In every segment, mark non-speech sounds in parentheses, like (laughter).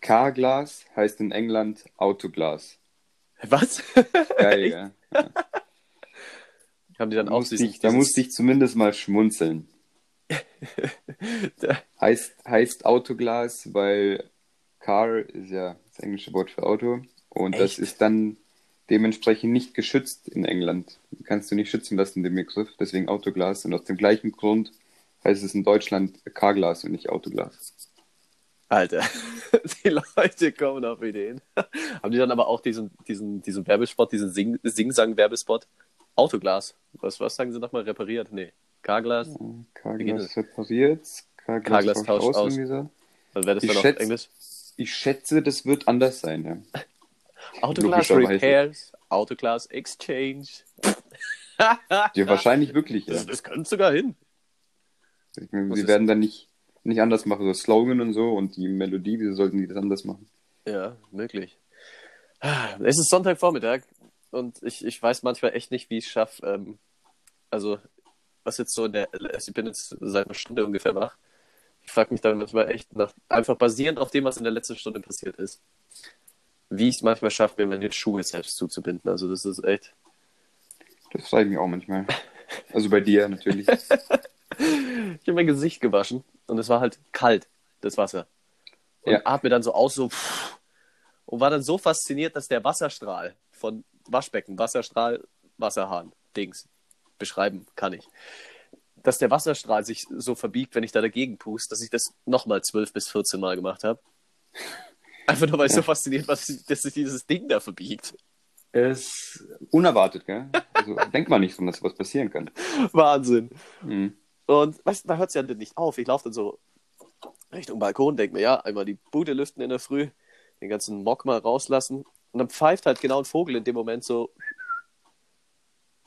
Carglass heißt in England Autoglas. Was? Geil, (laughs) ja. ja. Haben die dann Da, auch ich, da musste ich zumindest mal schmunzeln. (laughs) Da- Heißt, heißt Autoglas, weil Car ist ja das englische Wort für Auto. Und das Echt? ist dann dementsprechend nicht geschützt in England. Kannst du nicht schützen lassen, den Begriff. Deswegen Autoglas. Und aus dem gleichen Grund heißt es in Deutschland Carglas und nicht Autoglas. Alter, (laughs) die Leute kommen auf Ideen. (laughs) Haben die dann aber auch diesen, diesen, diesen Werbespot, diesen Sing Sing-Sang-Werbespot? Autoglas. Was, was sagen sie nochmal? Repariert? Nee. Carglas? Wie geht Carglas das? repariert. Carglas, Carglass tauscht aus. so. Was wäre das Ich dann auf schätze- Englisch? Ich schätze, das wird anders sein. Ja. (laughs) Autoglas. Repairs, Autoglas Exchange. Ja, wahrscheinlich wirklich. Ja. Das, das könnte sogar hin. Meine, sie werden dann nicht, nicht anders machen, so Slogan und so und die Melodie, wieso sollten die das anders machen? Ja, möglich. Es ist Sonntagvormittag und ich, ich weiß manchmal echt nicht, wie ich es schaffe. Ähm, also, was jetzt so in der. also Ich bin jetzt seit einer Stunde ungefähr wach. Ich frage mich dann manchmal echt nach, einfach basierend auf dem, was in der letzten Stunde passiert ist, wie ich es manchmal schaffe, mir meine Schuhe selbst zuzubinden. Also, das ist echt. Das frage ich mich auch manchmal. Also bei dir natürlich. (laughs) Ich habe mein Gesicht gewaschen und es war halt kalt, das Wasser. Und Ja. atme dann so aus, so. Und war dann so fasziniert, dass der Wasserstrahl von Waschbecken, Wasserstrahl, Wasserhahn, Dings, beschreiben kann ich. Dass der Wasserstrahl sich so verbiegt, wenn ich da dagegen puste, dass ich das nochmal 12 bis 14 Mal gemacht habe. Einfach nur, weil ich so fasziniert war, dass sich- dieses Ding da verbiegt. Es ist unerwartet, gell? Also (laughs) denkt man nicht, dass was passieren kann. Wahnsinn. Mhm. Und weißt da hört es ja nicht auf. Ich laufe dann so Richtung Balkon, denke mir, ja, einmal die Bude lüften in der Früh, den ganzen Mock mal rauslassen. Und dann pfeift halt genau ein Vogel in dem Moment so.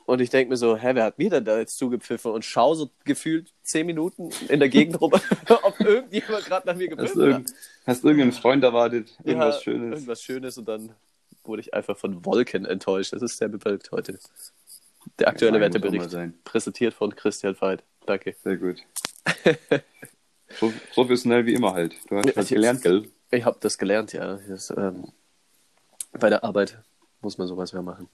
Und ich denke mir so, hä, wer hat mir denn da jetzt zugepfiffen? Und schau so gefühlt zehn Minuten in der Gegend rum, (laughs) ob irgendjemand gerade nach mir Hast, gepfiffen du hat. hast du irgendeinen Freund erwartet? Irgendwas Ja, Schönes? Irgendwas Schönes und dann wurde ich einfach von Wolken enttäuscht. Das ist sehr bewölkt heute. Der aktuelle Ja, mal Wetterbericht, präsentiert von Christian Veit. Danke. Sehr gut. (laughs) so, professionell wie immer halt. Du hast was ich- gelernt, gell? Ich habe das gelernt, ja. Das, ähm, bei der Arbeit muss man sowas mehr machen.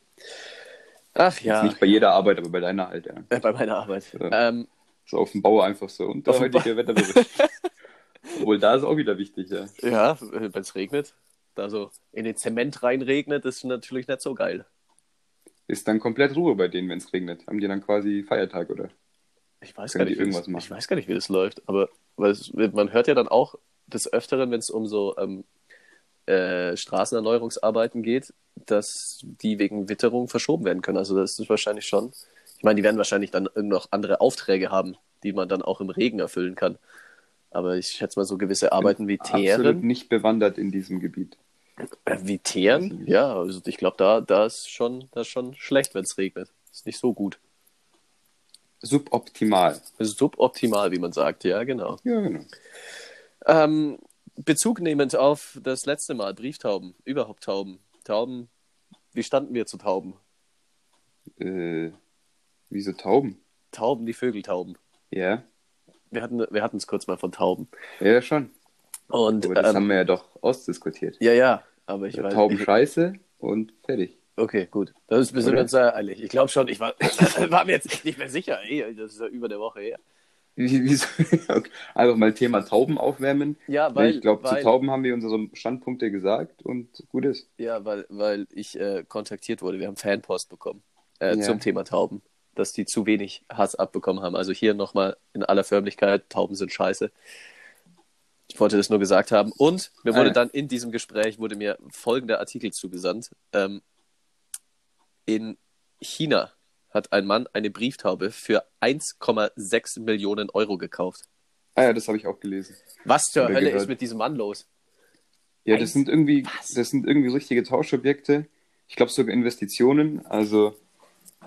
Ach ja, Nicht bei jeder Arbeit, aber bei deiner halt, ja. äh, bei meiner Arbeit. Ja. Ähm, So auf dem Bau einfach so. Und dem heutige Wetterbericht. (laughs) Obwohl, da ist auch wieder wichtig, ja. ja, wenn es regnet, da so in den Zement reinregnet, ist natürlich nicht so geil. Ist dann komplett Ruhe bei denen, wenn es regnet. Haben die dann quasi Feiertag, oder? Ich weiß, gar nicht, wie irgendwas das, machen? ich weiß gar nicht, wie das läuft, aber weil es, man hört ja dann auch des Öfteren, wenn es um so ähm, äh, Straßenerneuerungsarbeiten geht, dass die wegen Witterung verschoben werden können. Also das ist wahrscheinlich schon. Ich meine, die werden wahrscheinlich dann noch andere Aufträge haben, die man dann auch im Regen erfüllen kann. Aber ich schätze mal so gewisse Arbeiten wie Absolut Teeren. nicht bewandert in diesem Gebiet. Äh, wie Teeren? Ja, also ich glaube, da, da ist schon, das ist schon schlecht, wenn es regnet. Ist nicht so gut. Suboptimal. Suboptimal, wie man sagt. Ja, genau. Ja, genau. Ähm, Bezug nehmend auf das letzte Mal, Brieftauben, überhaupt Tauben. Tauben, wie standen wir zu Tauben? Äh, wieso Tauben? Tauben, die Vögeltauben. Ja, Wir hatten wir hatten es kurz mal von Tauben. ja schon. Und Aber das ähm, haben wir ja doch ausdiskutiert. ja, ja, aber ich weiß Tauben ich, scheiße und fertig. Okay, gut. Das ist, Oder? uns sehr eilig. Ich glaube schon, ich war, (laughs) war mir jetzt nicht mehr sicher. Ey, das ist ja über der Woche her. (laughs) Okay. Einfach mal Thema Tauben aufwärmen. Ja, weil, ich glaube, zu Tauben haben wir unsere Standpunkte gesagt und gut ist. ja, weil, weil ich äh, kontaktiert wurde. Wir haben Fanpost bekommen äh, Ja. zum Thema Tauben, dass die zu wenig Hass abbekommen haben. Also hier nochmal in aller Förmlichkeit, Tauben sind scheiße. Ich wollte das nur gesagt haben. Und mir Ah, wurde ja. dann in diesem Gespräch wurde mir folgender Artikel zugesandt. Ähm, in China hat ein Mann eine Brieftaube für 1,6 Millionen Euro gekauft. Ah ja, das habe ich auch gelesen. Was zur Hölle gehört. ist mit diesem Mann los? Ja, Eins- das sind irgendwie, Was? das sind irgendwie richtige Tauschobjekte. Ich glaube sogar Investitionen. Also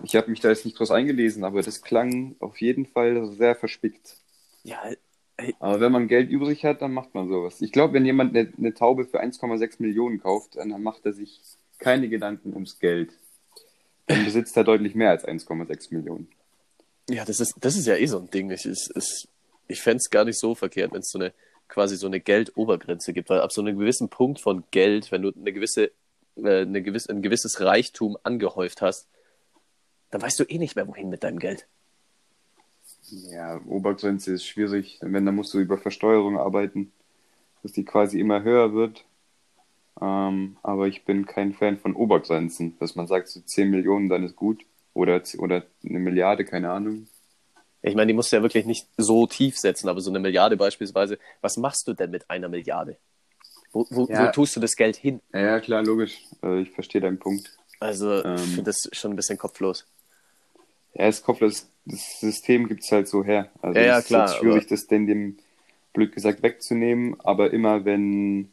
ich habe mich da jetzt nicht groß eingelesen, aber das klang auf jeden Fall sehr verspickt. Ja, Aber wenn man Geld übrig hat, dann macht man sowas. Ich glaube, wenn jemand eine, eine Taube für 1,6 Millionen kauft, dann macht er sich keine Gedanken ums Geld. Dann besitzt er deutlich mehr als 1,6 Millionen. ja das, ist, das ist ja eh so ein Ding. Ich, ich, ich, ich fände es gar nicht so verkehrt, wenn es so eine quasi so eine Geldobergrenze gibt, weil ab so einem gewissen Punkt von Geld, wenn du eine gewisse, äh, eine gewisse, ein gewisses Reichtum angehäuft hast, dann weißt du eh nicht mehr, wohin mit deinem Geld. Ja, Obergrenze ist schwierig. Wenn, dann musst du über Versteuerung arbeiten, dass die quasi immer höher wird. Ähm, aber ich bin kein Fan von Obergrenzen, dass man sagt, so 10 Millionen, dann ist gut. Oder, oder eine Milliarde, keine Ahnung. Ich meine, die musst du ja wirklich nicht so tief setzen, aber so eine Milliarde beispielsweise, was machst du denn mit einer Milliarde? Wo, wo, Ja. wo tust du das Geld hin? Ja, klar, logisch. Äh, ich verstehe deinen Punkt. Also, Ähm. ich finde das schon ein bisschen kopflos. Ja, das Kopf, das, das System gibt es halt so her. Also Ja, ja, es ist klar, schwierig, aber- das denn dem blöd gesagt wegzunehmen, aber immer wenn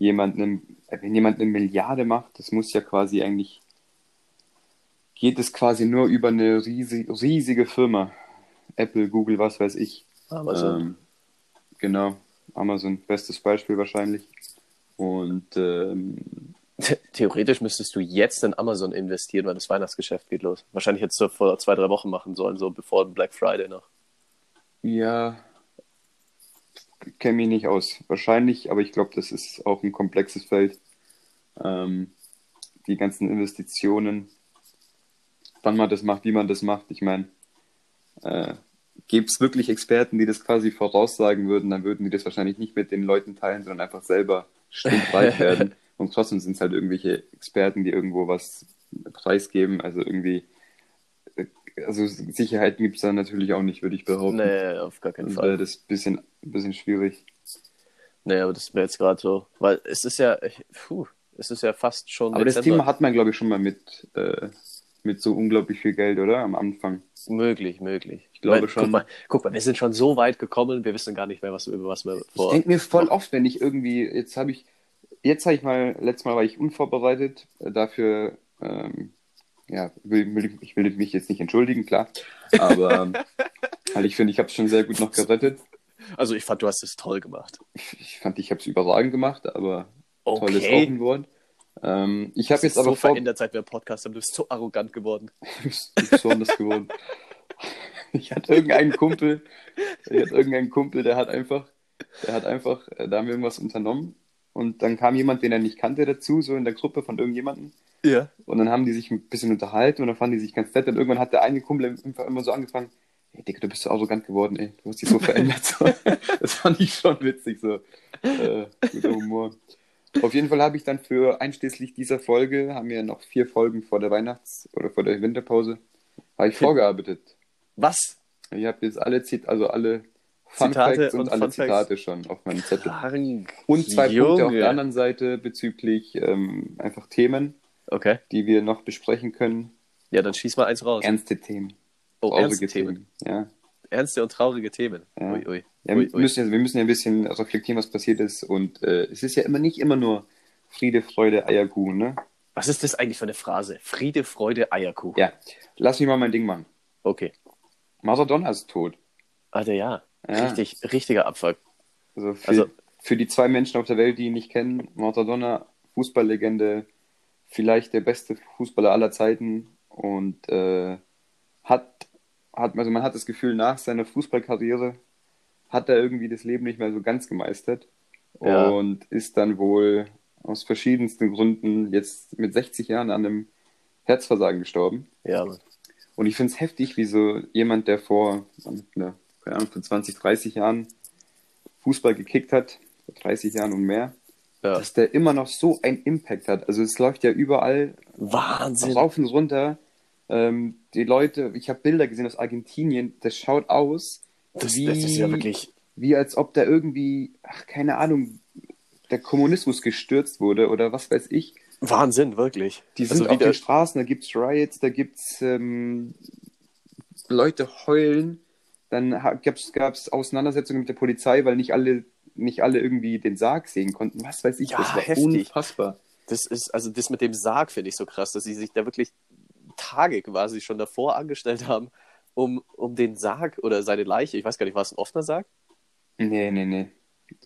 jemand eine, wenn jemand eine Milliarde macht, das muss ja quasi eigentlich, geht es quasi nur über eine riesig, riesige Firma. Apple, Google, was weiß ich. So, Ähm, genau, Amazon, bestes Beispiel wahrscheinlich. Und ähm, theoretisch müsstest du jetzt in Amazon investieren, weil das Weihnachtsgeschäft geht los. Wahrscheinlich hättest du vor zwei, drei Wochen machen sollen, so bevor Black Friday noch. Ja, kenne mich nicht aus. Wahrscheinlich, aber ich glaube, das ist auch ein komplexes Feld. Ähm, die ganzen Investitionen, wann man das macht, wie man das macht. Ich meine, äh, gäbe es wirklich Experten, die das quasi voraussagen würden, dann würden die das wahrscheinlich nicht mit den Leuten teilen, sondern einfach selber stinkreich (laughs) werden. Und trotzdem sind es halt irgendwelche Experten, die irgendwo was preisgeben. Also irgendwie, also Sicherheiten gibt es da natürlich auch nicht, würde ich behaupten. Nee, auf gar keinen Fall. wäre das ein bisschen, ein bisschen schwierig. Nee, aber das ist mir jetzt gerade so, weil es ist ja, ich- puh, es ist ja fast schon Aber das Dezember. Thema hat man, glaube ich, schon mal mit, äh, mit so unglaublich viel Geld, oder? Am Anfang. Möglich, möglich. Ich glaube Weil, schon. Guck mal, guck mal, wir sind schon so weit gekommen, wir wissen gar nicht mehr, was, über was wir Ich vor. denke mir voll oft, wenn ich irgendwie, jetzt habe ich, jetzt habe ich mal, letztes Mal war ich unvorbereitet, äh, dafür, ähm, ja, will, ich will mich jetzt nicht entschuldigen, klar, aber (laughs) weil ich finde, ich habe es schon sehr gut noch gerettet. Also ich fand, du hast es toll gemacht. Ich, fand, ich habe es überragend gemacht, aber tolles auch Okay. ein Wort. Ähm, ich habe jetzt aber so vor, verändert, seit wir Podcast haben. Du bist so arrogant geworden. (laughs) Du bist besonders geworden. (laughs) Ich hatte irgendeinen Kumpel, ich hatte irgendeinen Kumpel, der hat einfach, der hat einfach, äh, da haben wir irgendwas unternommen und dann kam jemand, den er nicht kannte, dazu, so in der Gruppe von irgendjemandem Ja. und dann haben die sich ein bisschen unterhalten und dann fanden die sich ganz nett und irgendwann hat der eine Kumpel immer so angefangen, hey Digga, du bist so arrogant geworden, ey, du hast dich so (laughs) verändert. So. Das fand ich schon witzig, so. Äh, guter Humor. Auf jeden Fall habe ich dann für einschließlich dieser Folge, haben wir noch vier Folgen vor der Weihnachts- oder vor der Winterpause, habe ich vorgearbeitet. Was? Ich habe jetzt alle, Zit also alle Fun Zitate Facts und, und alle Fun Facts. Zitate schon auf meinem Zettel. Krank. Und zwei Punkte auf Junge. der anderen Seite bezüglich ähm, einfach Themen, Okay. die wir noch besprechen können. Ja, dann schieß mal eins raus. Ernste Themen. oh, traurige ernste Themen. Ja. Ernste und traurige Themen. Ja. Ui, ui. Ja, ui, wir, müssen, ja- wir müssen ja ein bisschen reflektieren, was passiert ist. Und äh, es ist ja immer nicht immer nur Friede, Freude, Eierkuchen, ne? Was ist das eigentlich für eine Phrase? Friede, Freude, Eierkuchen. Ja, lass mich mal mein Ding machen. Okay. Maradona ist tot. Alter, ja. Ja. Richtig, richtiger Abfuck. Also für, Also- für die zwei Menschen auf der Welt, die ihn nicht kennen, Maradona, Fußballlegende, vielleicht der beste Fußballer aller Zeiten und äh, hat, hat, also man hat das Gefühl, nach seiner Fußballkarriere hat er irgendwie das Leben nicht mehr so ganz gemeistert Ja. und ist dann wohl aus verschiedensten Gründen jetzt mit 60 Jahren an einem Herzversagen gestorben. Ja. Und ich finde es heftig, wie so jemand, der vor, ne, keine Ahnung, vor 20, 30 Jahren Fußball gekickt hat, vor 30 Jahren und mehr, Ja. dass der immer noch so einen Impact hat. Also es läuft ja überall Wahnsinn. rauf und runter. Ähm, die Leute, ich habe Bilder gesehen aus Argentinien, das schaut aus, Das, wie, das ist ja wirklich. wie als ob da irgendwie, ach, keine Ahnung, der Kommunismus gestürzt wurde oder was weiß ich. Wahnsinn, wirklich. Die sind also auf den Straßen, da gibt's Riots, da gibt's ähm, Leute heulen. Dann gab es Auseinandersetzungen mit der Polizei, weil nicht alle, nicht alle irgendwie den Sarg sehen konnten. Was weiß ich, Ja, das war heftig. unfassbar. Das ist, also das mit dem Sarg finde ich so krass, dass sie sich da wirklich Tage quasi schon davor angestellt haben, um, um den Sarg oder seine Leiche, ich weiß gar nicht, war es ein offener Sarg? Nee, nee, nee.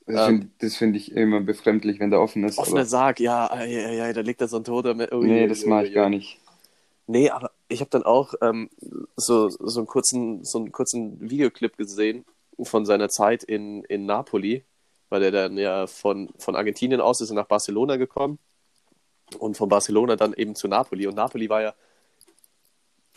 Das Ähm. finde find ich immer befremdlich, wenn der offen ist. Offener aber, Sarg, ja, ja, ja, da liegt da so ein Toter. Mit, ui, nee, das mag ich gar nicht. Nee, aber ich habe dann auch ähm, so, so, einen kurzen, so einen kurzen Videoclip gesehen von seiner Zeit in, in Napoli, weil er dann ja von, von Argentinien aus ist er nach Barcelona gekommen und von Barcelona dann eben zu Napoli. Und Napoli war ja,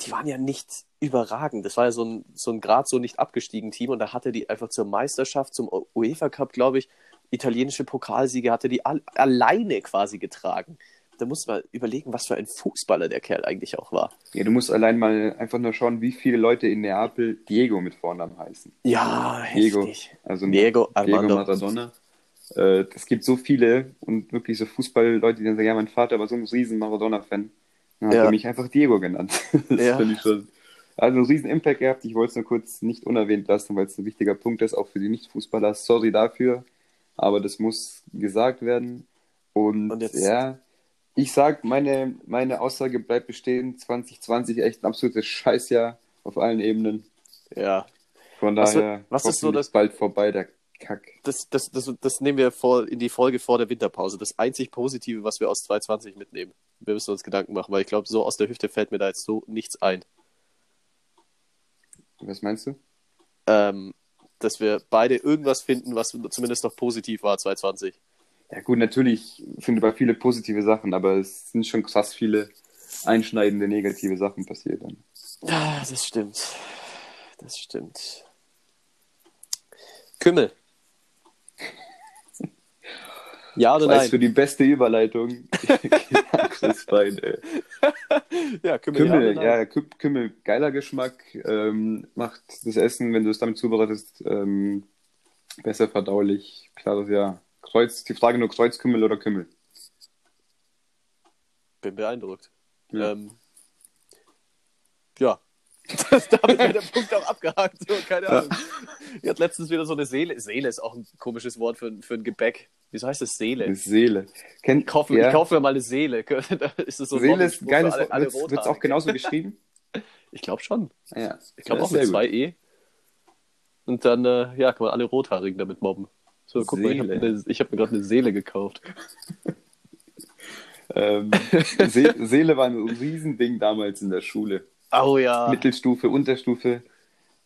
die waren ja nicht überragend. Das war ja so ein, so ein Grad so nicht abgestiegen Team und da hatte die einfach zur Meisterschaft, zum UEFA Cup, glaube ich, italienische Pokalsiege, hatte die all, alleine quasi getragen. Da muss man überlegen, was für ein Fußballer der Kerl eigentlich auch war. Ja, du musst allein mal einfach nur schauen, wie viele Leute in Neapel Diego mit Vornamen heißen. Ja, Diego, heftig. also Diego Diego Armando. Maradona. Äh, Es gibt so viele und wirklich so Fußballleute, die dann sagen, ja, mein Vater war so ein riesen Maradona-Fan. Dann hat Ja. er mich einfach Diego genannt. (laughs) Das Ja. finde ich schon. Also einen riesen Impact gehabt. Ich wollte es nur kurz nicht unerwähnt lassen, weil es ein wichtiger Punkt ist, auch für die Nicht-Fußballer. Sorry dafür, aber das muss gesagt werden. Und, Und jetzt- ja, ich sag, meine, meine Aussage bleibt bestehen. 2020 echt ein absolutes Scheißjahr auf allen Ebenen. Ja, Von Was- daher was ist so das- bald vorbei, der Kack. das, das, das, das nehmen wir vor, in die Folge vor der Winterpause. Das einzig Positive, was wir aus 2020 mitnehmen. Wir müssen uns Gedanken machen, weil ich glaube, so aus der Hüfte fällt mir da jetzt so nichts ein. Was meinst du? Ähm, dass wir beide irgendwas finden, was zumindest noch positiv war 2020. Ja gut, natürlich sind über viele positive Sachen, aber es sind schon krass viele einschneidende negative Sachen passiert. Dann. Ja, das stimmt. Das stimmt. Kümmel. (laughs) Ja oder Weiß für nein? die beste Überleitung. (laughs) Ey. Ja, Kümmel. Kümmel, ja, ja, nein? Kü- Kümmel, geiler Geschmack, ähm, macht das Essen, wenn du es damit zubereitest, ähm, besser verdaulich. Klares Ja. Kreuz, die Frage nur Kreuzkümmel oder Kümmel. Bin beeindruckt. Ja. Ähm, ja. Damit wäre der Punkt auch abgehakt. So, keine Ahnung. Ich hatte letztens wieder so eine Seele. Seele ist auch ein komisches Wort für, für ein Gebäck. Wieso heißt das Seele? Eine Seele. Kennt, Ich kaufe, ja, ich kaufe mir mal eine Seele. (laughs) Ist es so ein Seele ist ein geiles Wort. Wird es auch genauso (laughs) geschrieben? Ich glaube schon. Ja. Ich glaube Ja, auch mit gut. zwei E. Und dann, äh, ja, kann man alle Rothaarigen damit mobben. So, guck mal, ich habe Seele. mir, ich hab mir gerade eine Seele gekauft. (laughs) Ähm, Se Seele war ein Riesending damals in der Schule. Oh ja. Mittelstufe, Unterstufe.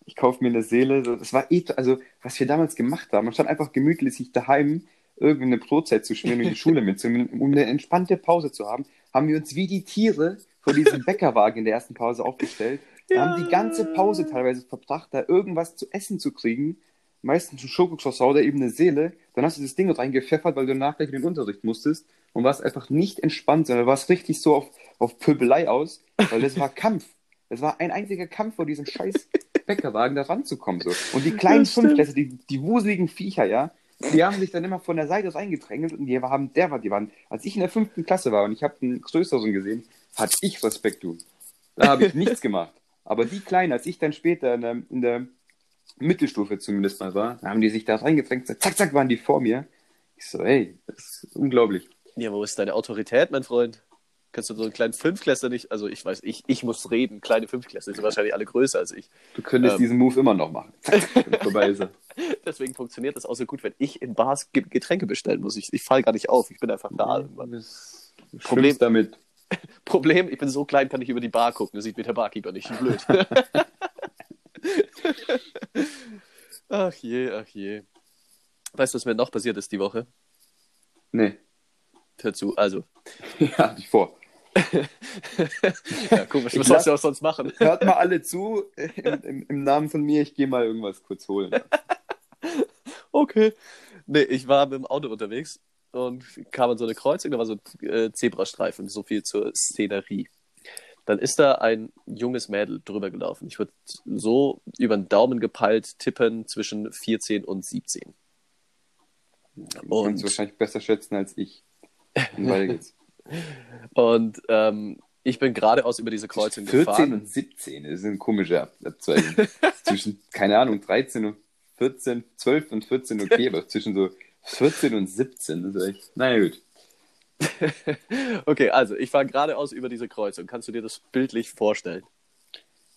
Ich kaufe mir eine Seele. Das war eh, also was wir damals gemacht haben. Man stand einfach gemütlich sich daheim irgendeine Brotzeit zu schmieren und in die Schule mitzunehmen, um eine entspannte Pause zu haben, haben wir uns wie die Tiere vor diesem (laughs) Bäckerwagen in der ersten Pause aufgestellt. Wir Ja. haben die ganze Pause teilweise verbracht, da irgendwas zu essen zu kriegen. Meistens ein Schokokroissant oder eben eine Seele. Dann hast du das Ding reingepfeffert, weil du danach gleich in den Unterricht musstest und warst einfach nicht entspannt, sondern warst richtig so auf, auf Pöbelei aus, weil das war (laughs) Kampf. Es war ein einziger Kampf vor diesem scheiß (laughs) Bäckerwagen da ranzukommen. So. Und die kleinen. Fünftklässler, die, die wuseligen Viecher, ja, die haben sich dann immer von der Seite reingedrängelt und die haben, der war, die waren, als ich in der fünften Klasse war und ich habe einen größeren gesehen, hatte ich Respekt, du. Da habe ich nichts (laughs) gemacht. Aber die Kleinen, als ich dann später in der, in der Mittelstufe zumindest mal war, da haben die sich da reingedrängt, zack, zack, waren die vor mir. Ich so, ey, das ist unglaublich. Ja, wo ist deine Autorität, mein Freund? Kannst du so einen kleinen Fünfklässler nicht, also ich weiß, ich, ich muss reden, kleine Fünfklässler sind wahrscheinlich alle größer als ich. Du könntest Ähm. diesen Move immer noch machen. Vorbei ist er. (laughs) Deswegen funktioniert das auch so gut, wenn ich in Bars Ge- Getränke bestellen muss. Ich, ich falle gar nicht auf, ich bin einfach da irgendwann. Das Problem- Problem damit. (laughs) Problem, ich bin so klein, kann ich über die Bar gucken, das sieht mir der Barkeeper nicht blöd. (laughs) ach je, ach je. Weißt du, was mir noch passiert ist die Woche? Nee, Hör zu, also. (laughs) ja, hab ich vor. (laughs) Ja, komisch, Ich was sollst du auch sonst machen? Hört mal alle zu, im, im, im Namen von mir, ich gehe mal irgendwas kurz holen. (laughs) Okay. Nee, ich war mit dem Auto unterwegs und kam an so eine Kreuzung, da war so ein äh, Zebrastreifen, so viel zur Szenerie. Dann ist da ein junges Mädel drüber gelaufen. Ich würde so über den Daumen gepeilt tippen zwischen 14 und 17. Du kannst Und, wahrscheinlich besser schätzen als ich. Und weiter geht's. (laughs) und ähm, ich bin geradeaus über diese Kreuzung 14 gefahren. und 17 das ist eine komische Ab- Abzweigung. (laughs) zwischen, keine Ahnung, 13 und 14, 12 und 14 okay, (laughs) aber zwischen so 14 und 17 das ist echt. Naja, gut. (laughs) Okay, also ich fahre geradeaus über diese Kreuzung. Kannst du dir das bildlich vorstellen?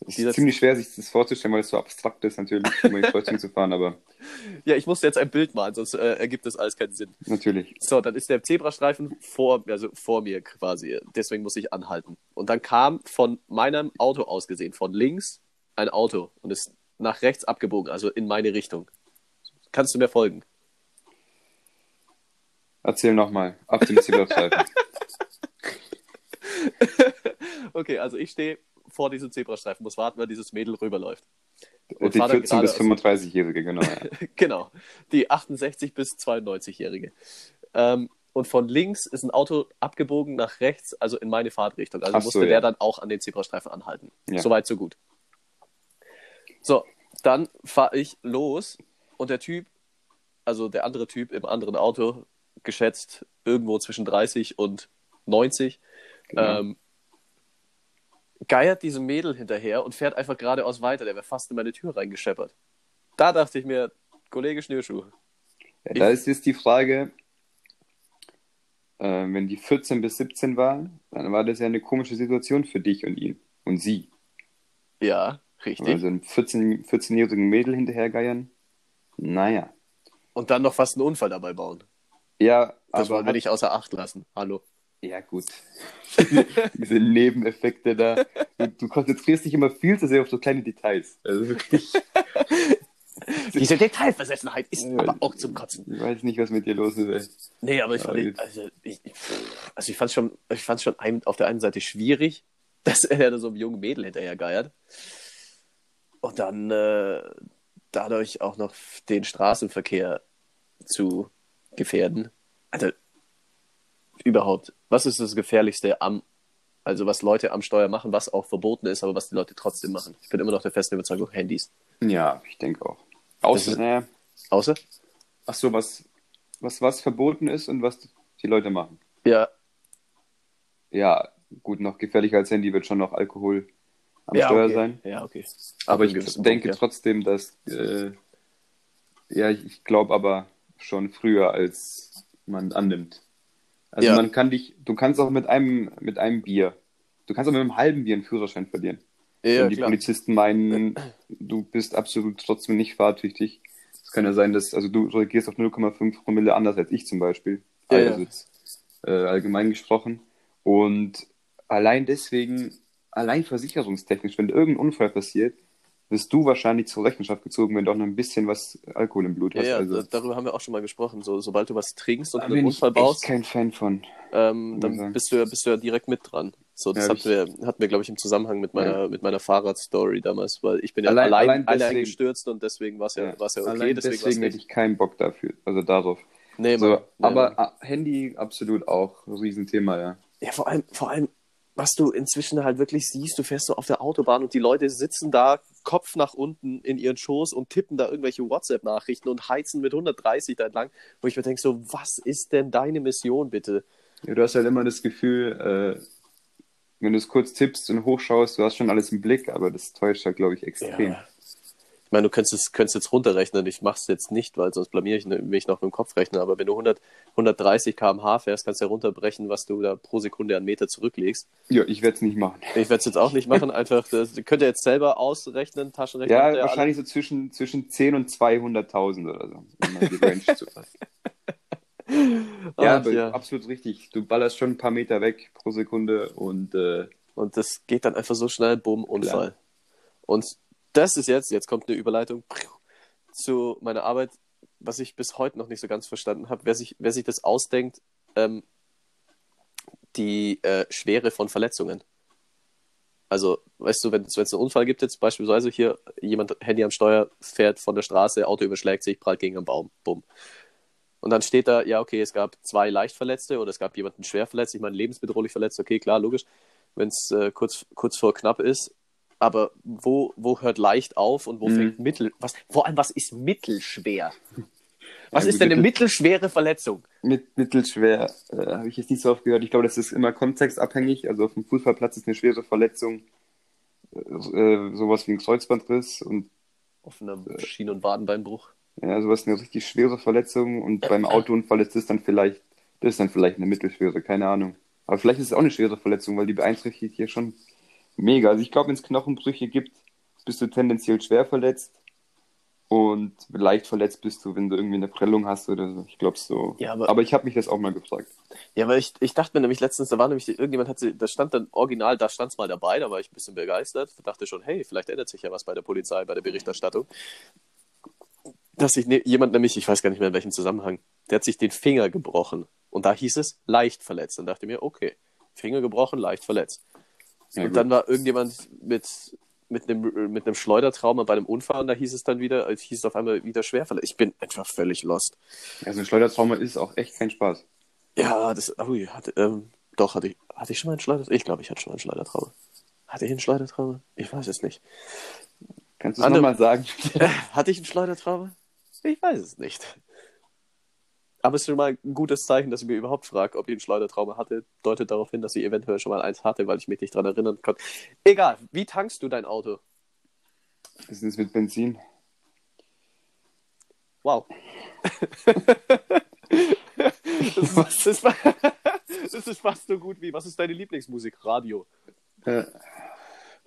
Es ist ziemlich schwer, sich das vorzustellen, weil es so abstrakt ist, natürlich, um die Kreuzung zu fahren, aber (laughs) Ja, ich musste jetzt ein Bild malen, sonst äh, ergibt das alles keinen Sinn. natürlich. So, dann ist der Zebrastreifen vor, also vor mir quasi. Deswegen muss ich anhalten. Und dann kam von meinem Auto aus gesehen, von links, ein Auto und ist nach rechts abgebogen, also in meine Richtung. Kannst du mir folgen? Erzähl nochmal. Ab dem Zebrastreifen. (laughs) okay, also ich stehe vor diesem Zebrastreifen, muss warten, weil dieses Mädel rüberläuft. die 14- bis 35-Jährige, genau. Ja. (laughs) genau, die 68- bis 92-Jährige. Ähm, und von links ist ein Auto abgebogen nach rechts, also in meine Fahrtrichtung. Also so, musste ja. der dann auch an den Zebrastreifen anhalten. Ja. Soweit, so gut. So, dann fahre ich los und der Typ, also der andere Typ im anderen Auto, geschätzt irgendwo zwischen 30 und 90, Genau. ähm, geiert diesem Mädel hinterher und fährt einfach geradeaus weiter. Der wäre fast in meine Tür reingescheppert. Da dachte ich mir, Kollege Schnürschuh, Ja, da ist jetzt die Frage, äh, wenn die 14 bis 17 war, dann war das ja eine komische Situation für dich und ihn und sie. ja, richtig. Also 14 14-jährigen Mädel hinterhergeiern. Naja. Und dann noch fast einen Unfall dabei bauen. Ja, Das aber wollen wir nicht außer Acht lassen. Hallo. Ja, gut. (laughs) Diese Nebeneffekte da. Du, du konzentrierst dich immer viel zu sehr auf so kleine Details. Also wirklich, (laughs) Diese Detailversessenheit ist Ja, aber auch zum Kotzen. ich weiß nicht, was mit dir los ist. Ey. Nee, aber ich fand, jetzt- also ich, ich, also ich fand schon, ich fand's schon ein, auf der einen Seite schwierig, (laughs) dass er da so einem jungen Mädel hinterher geiert. Und dann äh, dadurch auch noch den Straßenverkehr zu gefährden. Also überhaupt, was ist das Gefährlichste am, also was Leute am Steuer machen, was auch verboten ist, aber was die Leute trotzdem machen? Ich bin immer noch der festen Überzeugung, Handys. Ja, ich denke auch. Außer, ist- naja, Außer? ach so, was, was, was verboten ist und was die Leute machen. Ja, Ja, gut, noch gefährlicher als Handy wird schon noch Alkohol am ja, Steuer okay. sein. Ja, okay. Aber Ab einem ich denke Punkt, trotzdem, dass, äh, ja, ich, ich glaube aber schon früher, als man annimmt. Also Ja. man kann dich, du kannst auch mit einem, mit einem Bier, du kannst auch mit einem halben Bier einen Führerschein verlieren. ja. Wenn die klar. Polizisten meinen, du bist absolut trotzdem nicht fahrtüchtig. Es kann ja sein, dass, also du reagierst auf 0,5 Promille anders als ich zum Beispiel. Ja, also jetzt äh, allgemein gesprochen. Und allein deswegen, allein versicherungstechnisch, wenn irgendein Unfall passiert, wirst du wahrscheinlich zur Rechenschaft gezogen, wenn du auch noch ein bisschen was Alkohol im Blut Ja, hast. ja, also, da- darüber haben wir auch schon mal gesprochen. So, sobald du was trinkst und einen bin Unfall ich baust, kein Fan von. ähm, dann bist du, ja, bist du ja direkt mit dran. So, das Ja, hatten, wir, hatten wir, glaube ich, im Zusammenhang mit meiner, mit meiner Fahrradstory damals, weil ich bin ja Allein- allein, allein deswegen- gestürzt und deswegen war es ja, Ja. war's ja okay. Allein deswegen, deswegen, hätte ich keinen Bock dafür, also darauf. Nee, So. Nee, aber ah, Handy absolut auch Riesenthema, ja. Ja, vor allem, vor allem, was du inzwischen halt wirklich siehst, du fährst so auf der Autobahn und die Leute sitzen da, Kopf nach unten in ihren Schoß und tippen da irgendwelche WhatsApp-Nachrichten und heizen mit 130 da entlang, wo ich mir denke, so, was ist denn deine Mission, bitte? Ja, du hast halt immer das Gefühl, äh, wenn du es kurz tippst und hochschaust, du hast schon alles im Blick, aber das täuscht halt, glaube ich, extrem. Ja. Ich meine, du könntest es könntest jetzt runterrechnen. Ich mache es jetzt nicht, weil sonst blamiere ich mich noch mit dem Kopf rechnen. Aber wenn du 100, 130 km/h fährst, kannst du ja runterbrechen, was du da pro Sekunde an Meter zurücklegst. Ja, ich werde es nicht machen. Ich werde es jetzt auch nicht machen. Einfach, das könnt ihr jetzt selber ausrechnen, Taschenrechner. Ja, wahrscheinlich so zwischen, zwischen 10 und 200.000 oder so, um mal die Range (laughs) zu fassen. alle. Ja, Ach, ja. absolut richtig. Du ballerst schon ein paar Meter weg pro Sekunde und äh, Und das geht dann einfach so schnell, bumm, Unfall. Und das ist jetzt, jetzt kommt eine Überleitung zu meiner Arbeit, was ich bis heute noch nicht so ganz verstanden habe. Wer sich, wer sich das ausdenkt, ähm, die äh, Schwere von Verletzungen. Also, weißt du, wenn es einen Unfall gibt, jetzt beispielsweise hier jemand Handy am Steuer fährt von der Straße, Auto überschlägt sich, prallt gegen einen Baum, bumm. Und dann steht da, ja, okay, es gab zwei leicht Verletzte oder es gab jemanden schwer verletzt, ich meine lebensbedrohlich verletzt, okay, klar, logisch, wenn es äh, kurz, kurz vor knapp ist. Aber wo, wo hört leicht auf und wo Mhm. fängt mittel? Was, vor allem, was ist mittelschwer? Was Ja, ist denn eine mittel- mittelschwere Verletzung? mit mittelschwer äh, habe ich jetzt nicht so oft gehört. Ich glaube, das ist immer kontextabhängig. Also auf dem Fußballplatz ist eine schwere Verletzung äh, äh, sowas wie ein Kreuzbandriss und Offener Schien- und Wadenbeinbruch. Ja, sowas eine richtig schwere Verletzung und (clears throat) beim Autounfall ist das dann vielleicht, das ist dann vielleicht eine mittelschwere, keine Ahnung. Aber vielleicht ist es auch eine schwere Verletzung, weil die beeinträchtigt hier schon mega. Also ich glaube, wenn es Knochenbrüche gibt, bist du tendenziell schwer verletzt und leicht verletzt bist du, wenn du irgendwie eine Prellung hast oder so. Ich glaube so. Ja, aber- ich habe mich das auch mal gefragt. Ja, weil ich, ich dachte mir nämlich letztens, da war nämlich, irgendjemand hat sie, da stand dann original, da stand es mal dabei, da war ich ein bisschen begeistert, dachte schon, hey, vielleicht ändert sich ja was bei der Polizei, bei der Berichterstattung. Dass sich ne, jemand nämlich, ich weiß gar nicht mehr in welchem Zusammenhang, der hat sich den Finger gebrochen Und da hieß es leicht verletzt. Dann dachte ich mir, okay, Finger gebrochen, leicht verletzt. Ja, und gut. dann war irgendjemand mit, mit, einem, mit einem Schleudertrauma bei einem Unfall und da hieß es dann wieder, es hieß es auf einmal wieder schwer verletzt. Ich bin einfach völlig lost. Also ein Schleudertrauma ist auch echt kein Spaß. Ja, das, ui, hatte, ähm, doch, hatte ich, hatte ich schon mal einen Schleudertrauma? Ich glaube, ich hatte schon mal einen Schleudertrauma. Hatte ich einen Schleudertrauma? Ich weiß es nicht. Kannst du es nochmal sagen? (laughs) Hatte ich einen Schleudertrauma? Ich weiß es nicht. Aber es ist schon mal ein gutes Zeichen, dass ich mir überhaupt frage, ob ich ein Schleudertrauma hatte. Deutet darauf hin, dass ich eventuell schon mal eins hatte, weil ich mich nicht dran erinnern konnte. Egal, wie tankst du dein Auto? Was ist mit Benzin? Wow. (laughs) das, ist, das, war- (laughs) das ist fast so gut wie, was ist deine Lieblingsmusik? Radio. Äh,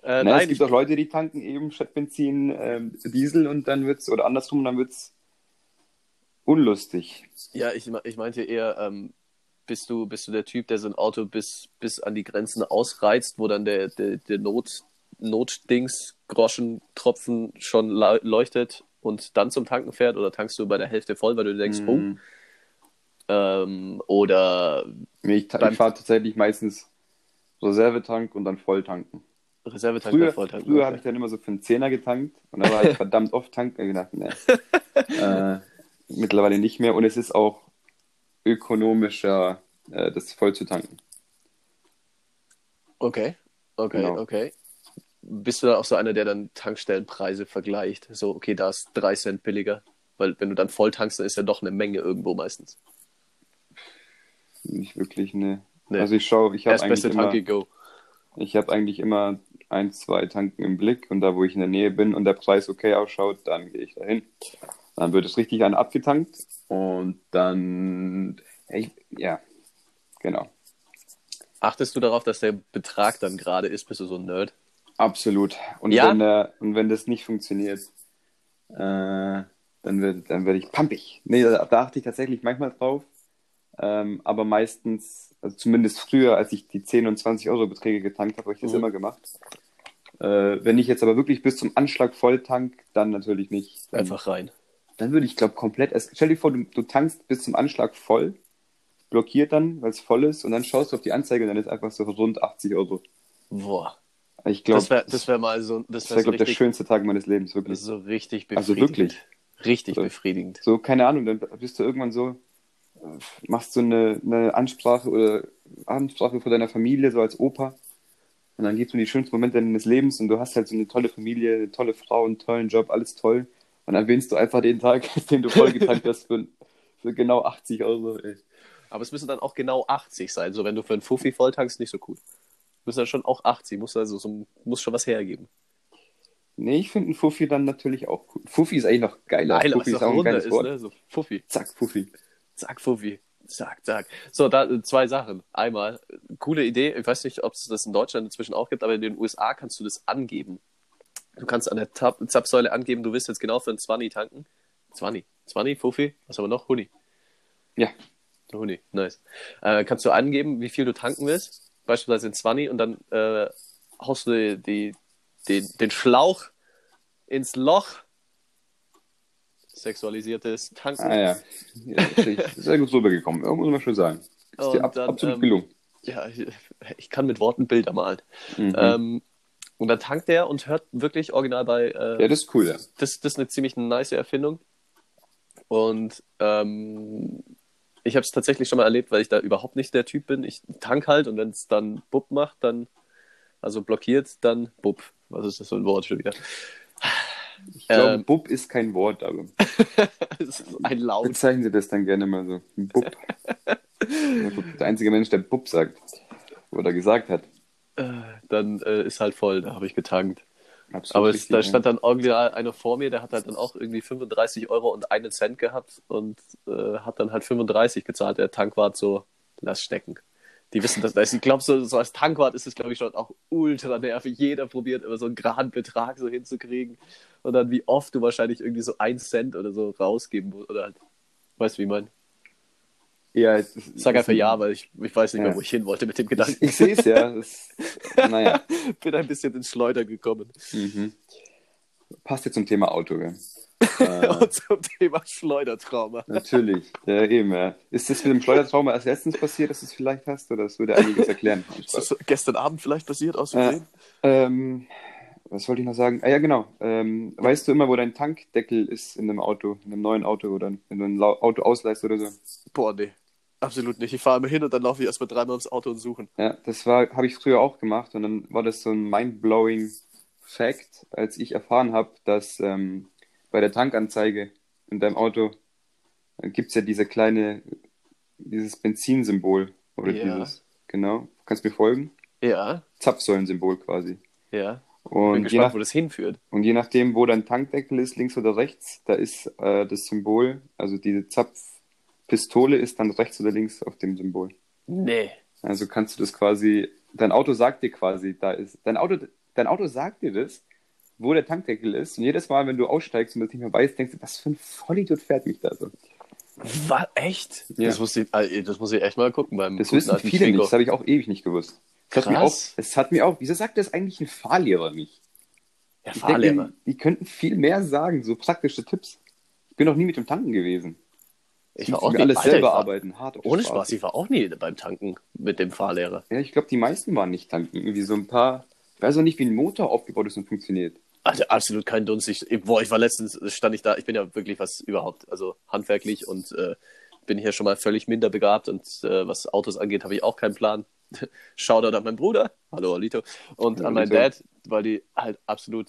Äh, Na, nein, es gibt auch Leute, die tanken eben statt Benzin ähm, Diesel und dann wird's, oder andersrum, dann wird's unlustig. Ja, ich, ich meinte eher, ähm, bist, du, bist du der Typ, der sein Auto bis, bis an die Grenzen ausreizt, wo dann der, der, der Not, Notdings, Groschentropfen schon leuchtet und dann zum Tanken fährt? Oder tankst du bei der Hälfte voll, weil du denkst, oh, Mhm. ähm, oder ich Beim- ich fahre tatsächlich meistens Reservetank und dann Volltanken. Reservetank Früher, bei Volltanken? früher Okay. habe ich dann immer so für einen Zehner getankt und da war ich verdammt oft tanken und gedacht, ne. (laughs) äh, mittlerweile nicht mehr und es ist auch ökonomischer, äh, das voll zu tanken. Okay, okay, Genau. okay. Bist du dann auch so einer, der dann Tankstellenpreise vergleicht? So, okay, da ist drei Cent billiger. Weil wenn du dann voll tankst, dann ist ja doch eine Menge irgendwo meistens. Nicht wirklich, ne. Nee. Also ich schaue, ich habe eigentlich beste immer, go. ich habe eigentlich immer ein, zwei Tanken im Blick und da, wo ich in der Nähe bin und der Preis okay ausschaut, dann gehe ich dahin. Dann wird es richtig an abgetankt und dann, ich, ja, genau. Achtest du darauf, dass der Betrag dann gerade ist? Bist du so ein Nerd? Absolut. Und, Ja? wenn, der, und wenn das nicht funktioniert, äh, dann werde dann werd ich pampig. Nee, da, da achte ich tatsächlich manchmal drauf. Ähm, aber meistens, also zumindest früher, als ich die 10 und 20 Euro Beträge getankt habe, habe ich das Mhm. immer gemacht. Äh, wenn ich jetzt aber wirklich bis zum Anschlag voll tank, dann natürlich nicht. Dann, Einfach rein. Dann würde ich, glaube komplett. Es, stell dir vor, du, du tankst bis zum Anschlag voll, blockiert dann, weil es voll ist, und dann schaust du auf die Anzeige und dann ist einfach so rund 80 Euro. Boah. Ich glaube, Das wäre das wär mal so, das das wär wäre, so, glaube der schönste Tag meines Lebens, wirklich. so richtig Also befriedigend. wirklich. Richtig So. befriedigend. So, keine Ahnung, dann bist du irgendwann so, äh, machst du eine, eine Ansprache oder Ansprache vor deiner Familie, so als Opa. Und dann geht es um die schönsten Momente deines Lebens und du hast halt so eine tolle Familie, eine tolle Frau, einen tollen Job, alles toll. Und dann erwähnst du einfach den Tag, (laughs) den du vollgetankt hast für, für genau 80 Euro. Ey. Aber es müssen dann auch genau 80 sein. So, wenn du für einen Fuffi volltankst, nicht so cool. Müssen dann schon auch 80. Muss also so, muss schon was hergeben. Nee, ich finde einen Fuffi dann natürlich auch cool. Fuffi ist eigentlich noch geiler. Nein, Fuffi ist auch ein geiles ist, Wort. ne? So Fuffi. Zack, Fuffi. Zack, Fuffi. Zack, zack. So, da zwei Sachen. Einmal, coole Idee. Ich weiß nicht, ob es das in Deutschland inzwischen auch gibt, aber in den USA kannst du das angeben. Du kannst an der Tab Zapfsäule angeben, du willst jetzt genau für einen 20 tanken. 20. 20, Fuffi, was haben wir noch? Huni. Ja. Huni, nice. Äh, kannst du angeben, wie viel du tanken willst. Beispielsweise in 20 und dann äh, haust du die, die, den, den Schlauch ins Loch. Sexualisiertes Tanken. Ah ja. ja ist sehr gut rübergekommen, muss man schon sagen. Ist dir ab, dann, absolut ähm, gelungen. Ja, ich, (laughs) ich kann mit Worten Bilder malen. Mhm. Ähm, und dann tankt der und hört wirklich original bei. Äh, ja, das ist cool, ja. das, das ist eine ziemlich nice Erfindung. Und ähm, ich habe es tatsächlich schon mal erlebt, weil ich da überhaupt nicht der Typ bin. Ich tank halt und wenn es dann Bub macht, dann, also blockiert, dann Bub. Was ist das für ein Wort schon wieder? Ich glaube, Ähm. Bub ist kein Wort, aber (laughs) Das ist ein Laut. bezeichnen Sie das dann gerne mal so. Bub. (laughs) der einzige Mensch, der Bub sagt. Oder gesagt hat. Äh, dann äh, ist halt voll, da habe ich getankt. Absolut Aber es, da stand dann original einer vor mir, der hat halt dann auch irgendwie 35 Euro und einen Cent gehabt und äh, hat dann halt 35 gezahlt. Der Tankwart so, lass stecken. Die wissen das. Ich glaube, so, so als Tankwart ist es, glaube ich, schon auch ultra nervig. Jeder probiert immer so einen geraden Betrag so hinzukriegen. Und dann, wie oft du wahrscheinlich irgendwie so einen Cent oder so rausgeben musst. Oder halt, weißt du, wie ich meine? Ja, es ist, Sag es einfach ja, weil ich, ich weiß nicht mehr, Ja. wo ich hin wollte mit dem Ich, Gedanken. ich sehe es ja. Das, (laughs) naja. bin ein bisschen ins Schleudern gekommen. Mhm. Passt jetzt zum Thema Auto, gell? (laughs) Äh, Und zum Thema Schleudertrauma. natürlich, ja, eben, ja. Ist das mit dem Schleudertrauma als letztens passiert, dass du es vielleicht hast, oder das würde einiges erklären? (laughs) Ist das gestern Abend vielleicht passiert aus Ja. Versehen? Ähm, was wollte ich noch sagen? Ah ja, genau. Ähm, weißt du immer, wo dein Tankdeckel ist in einem Auto, in einem neuen Auto oder wenn du ein Auto ausleihst oder so? Boah, nee. Absolut nicht. Ich fahre immer hin und dann laufe ich erstmal dreimal ins Auto und suchen. Ja, das war, habe ich früher auch gemacht und dann war das so ein mind-blowing Fact, als ich erfahren habe, dass ähm, bei der Tankanzeige in deinem Auto gibt es ja diese kleine, dieses Benzinsymbol oder Ja. dieses, genau, kannst du mir folgen? Ja, Zapfsäulensymbol quasi. ja. Bin Und je, gespannt, nach, wo das hinführt. und je nachdem, wo dein Tankdeckel ist, links oder rechts, da ist äh, das Symbol, also diese Zapfpistole ist dann rechts oder links auf dem Symbol. Nee. Also kannst du das quasi, dein Auto sagt dir quasi, da ist, dein Auto, dein Auto sagt dir das, wo der Tankdeckel ist. Und jedes Mal, wenn du aussteigst und das nicht mehr weißt, denkst du, was für ein Vollidiot fährt mich da so. Was? Echt? Ja. Das, muss ich, äh, das muss ich echt mal gucken beim Das wissen viele nicht, das habe ich auch ewig nicht gewusst. Das hat, mir auch, das hat mir auch, wieso sagt das eigentlich ein Fahrlehrer nicht? Ja, Ich Fahrlehrer. denke, die könnten viel mehr sagen, so praktische Tipps. Ich bin noch nie mit dem Tanken gewesen. Ich war auch nie, alles Alter, selber ich war, arbeiten, hart Ohne Straße. Spaß, ich war auch nie beim Tanken mit dem Fahrlehrer. Ja, ich glaube, die meisten waren nicht tanken. Irgendwie so ein paar, ich weiß auch nicht, wie ein Motor aufgebaut ist und funktioniert. Alter, absolut kein Dunst. Ich, boah, ich war letztens, stand ich da, ich bin ja wirklich was überhaupt, also handwerklich und äh, bin hier schon mal völlig minder begabt und äh, was Autos angeht, habe ich auch keinen Plan. (laughs) Shoutout an meinen Bruder, hallo Alito, und Hallo, an meinen. Dad, weil die halt absolut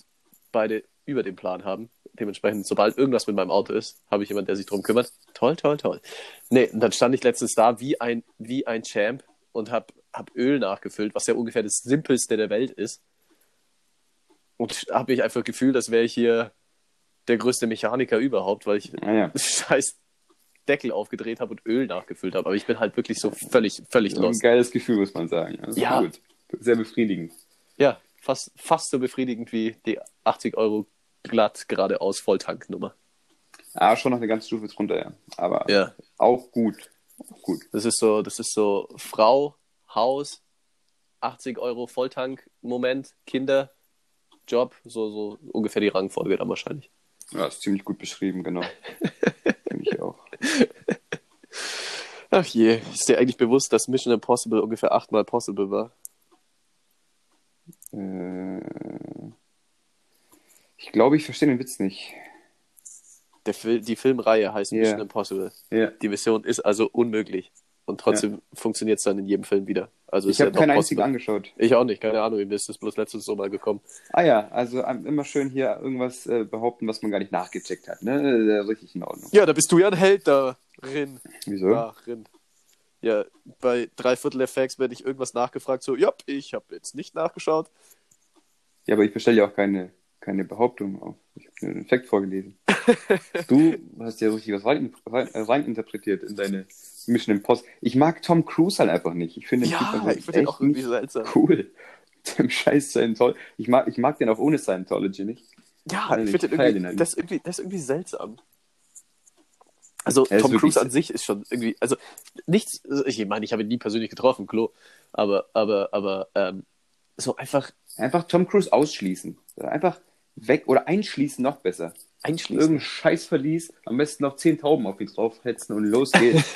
beide über den Plan haben. Dementsprechend, sobald irgendwas mit meinem Auto ist, habe ich jemanden, der sich drum kümmert. Toll, toll, toll. Nee, und dann stand ich letztens da wie ein, wie ein Champ und habe hab Öl nachgefüllt, was ja ungefähr das Simpelste der Welt ist. Und habe mich einfach gefühlt, als wäre ich hier der größte Mechaniker überhaupt, weil ich Naja, (laughs) scheiß Deckel aufgedreht habe und Öl nachgefüllt habe. Aber ich bin halt wirklich so völlig, völlig ein lost. geiles Gefühl, muss man sagen. Ist Ja. gut. Sehr befriedigend. Ja, fast, fast so befriedigend wie die 80 Euro glatt geradeaus Volltanknummer. Ah, schon noch eine ganze Stufe drunter, ja. Aber Ja, auch gut. Auch gut. das ist so, das ist so Frau, Haus, 80 Euro Volltank-Moment, Kinder, Job, so, so ungefähr die Rangfolge dann wahrscheinlich. Ja, ist ziemlich gut beschrieben, genau. (laughs) Finde ich auch. Ach je, ist dir eigentlich bewusst, dass Mission Impossible ungefähr achtmal possible war? Äh, ich glaube, ich verstehe den Witz nicht. Der Fil die Filmreihe heißt Ja. Mission Impossible. Ja. Die Mission ist also unmöglich. Und trotzdem funktioniert es dann in jedem Film wieder. Also Ich ist ja habe doch keinen einzigen angeschaut. Ich auch nicht, keine Ahnung, mir ist das bloß letztens so mal gekommen. Ah ja, also ähm, immer schön hier irgendwas äh, behaupten, was man gar nicht nachgecheckt hat. Ne? Äh, richtig in Ordnung. Ja, da bist du ja ein Held darin. Wieso? Darin. Ja, bei Dreiviertel der Facts werde ich irgendwas nachgefragt, so, ja, ich habe jetzt nicht nachgeschaut. Ja, aber ich bestelle ja auch keine, keine Behauptung auf. Ich habe nur den Fakt vorgelesen. Du hast ja richtig was rein, rein, äh, reininterpretiert in deine Mission Impossible. Ich mag Tom Cruise halt einfach nicht. Ich finde den Ja, ich finde den auch irgendwie seltsam. cool. Dem scheiß Scientology. Ich mag, ich mag den auch ohne Scientology nicht. Ja, Also ich finde den irgendwie, halt das, ist irgendwie, das ist irgendwie seltsam. Also ist Tom Cruise se- an sich ist schon irgendwie, also nichts, also ich meine, ich habe ihn nie persönlich getroffen, Klo, aber, aber, aber, ähm, so einfach Einfach Tom Cruise ausschließen. Einfach weg oder einschließen noch besser. Einschließen. Irgendein Scheiß verließ, am besten noch zehn Tauben auf ihn draufhetzen und los geht's.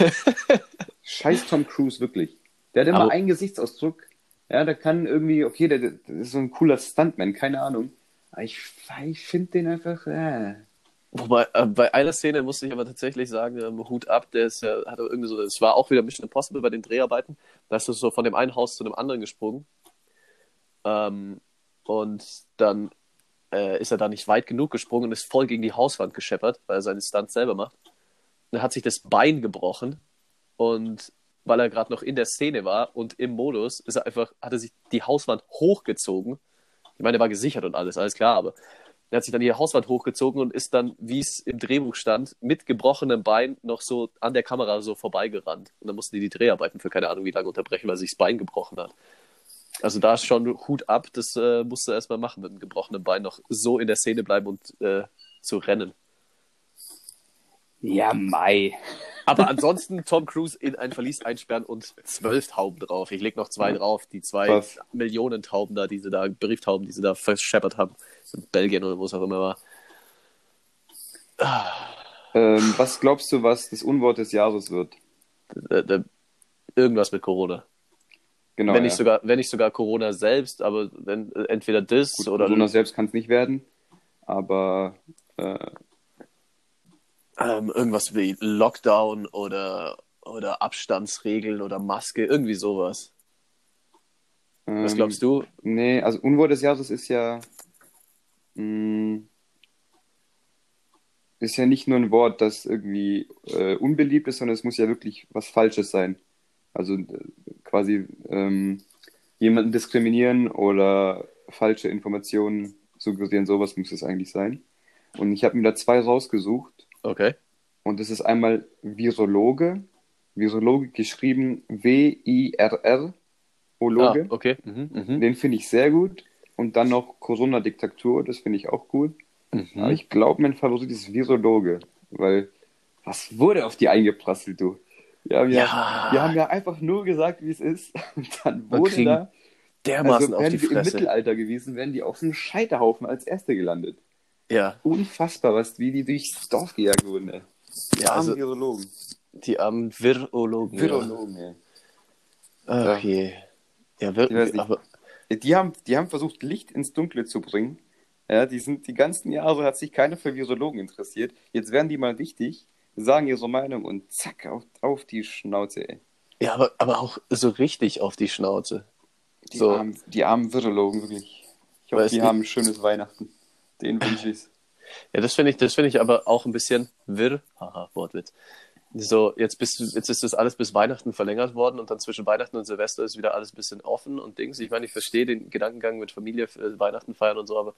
(laughs) Scheiß Tom Cruise, wirklich. Der hat immer Aber- einen Gesichtsausdruck. Ja, der kann irgendwie, okay, der, der ist so ein cooler Stuntman, keine Ahnung. Aber ich, ich finde den einfach, äh. Wobei, äh, bei einer Szene musste ich aber tatsächlich sagen, ähm, Hut ab, der ist ja, hat irgendwie so, es war auch wieder Mission Impossible bei den Dreharbeiten, da ist er so von dem einen Haus zu dem anderen gesprungen. Ähm, und dann äh, ist er da nicht weit genug gesprungen und ist voll gegen die Hauswand gescheppert, weil er seine Stunts selber macht. Und er hat sich das Bein gebrochen und weil er gerade noch in der Szene war und im Modus, ist er einfach, hat er sich die Hauswand hochgezogen. Ich meine, er war gesichert und alles, alles klar, aber er hat sich dann die Hauswand hochgezogen und ist dann, wie es im Drehbuch stand, mit gebrochenem Bein noch so an der Kamera so vorbeigerannt. Und dann mussten die die Dreharbeiten für keine Ahnung wie lange unterbrechen, weil er sich das Bein gebrochen hat. Also da ist schon Hut ab, das äh, musst du erstmal machen, mit dem gebrochenen Bein noch so in der Szene bleiben und äh, zu rennen. Ja, Mai. Aber ansonsten Tom Cruise in ein Verlies einsperren und zwölf Tauben drauf. Ich leg noch zwei drauf, die zwei Krass. Millionen Tauben da, diese da, Brieftauben, die sie da verscheppert haben. In Belgien oder wo es auch immer war. Ähm, was glaubst du, was das Unwort des Jahres wird? Äh, äh, irgendwas mit Corona. Genau. wenn, ja. nicht sogar, wenn nicht sogar Corona selbst, aber wenn, äh, entweder das Gut, oder Corona selbst kann es nicht werden, aber äh, ähm, irgendwas wie Lockdown oder, oder Abstandsregeln oder Maske, irgendwie sowas. Was ähm, glaubst du? Nee, also Unwort des Jahres ist ja mh, ist ja nicht nur ein Wort, das irgendwie äh, unbeliebt ist, sondern es muss ja wirklich was Falsches sein. Also äh, quasi ähm, jemanden diskriminieren oder falsche Informationen suggerieren, sowas muss es eigentlich sein. Und ich habe mir da zwei rausgesucht. Okay. Und das ist einmal Virologe, Virologe geschrieben W-I-R-R, Ah, Ologe. okay. Mhm, mhm. Den finde ich sehr gut. Und dann noch Corona-Diktatur, das finde ich auch gut. Aber Mhm. ich glaube, mein Favorit ist Virologe, weil was wurde auf die eingeprasselt, du? Wir haben ja, Ja. wir haben ja einfach nur gesagt, wie es ist. (laughs) Und dann Und wurde kriegen da, Dermaßen also auf die wären wir im Fresse. Mittelalter gewesen, wären die auf dem Scheiterhaufen als Erste gelandet. Ja, Unfassbar, was, wie die durchs Dorf gejagt wurden, ey. Die Ja, armen also- Virologen. die armen Virologen. Virologen. Ja. Ach je. Ja, wir, Ich weiß nicht. aber Die haben, die haben versucht, Licht ins Dunkle zu bringen. Ja, die sind die ganzen Jahre hat sich keiner für Virologen interessiert. Jetzt werden die mal wichtig, sagen ihre Meinung und zack, auf, auf die Schnauze, ey. Ja, aber, aber auch so richtig auf die Schnauze. Die, So. armen, die armen Virologen, wirklich. Ich hoffe, Weiß die nicht. haben ein schönes Weihnachten. Den wünsche ich's. Ja, das finde ich, das finde ich aber auch ein bisschen wirr. Haha, Wortwitz. So, jetzt bist du, jetzt ist das alles bis Weihnachten verlängert worden und dann zwischen Weihnachten und Silvester ist wieder alles ein bisschen offen und Dings. Ich meine, ich verstehe den Gedankengang mit Familie, äh, Weihnachten feiern und so, aber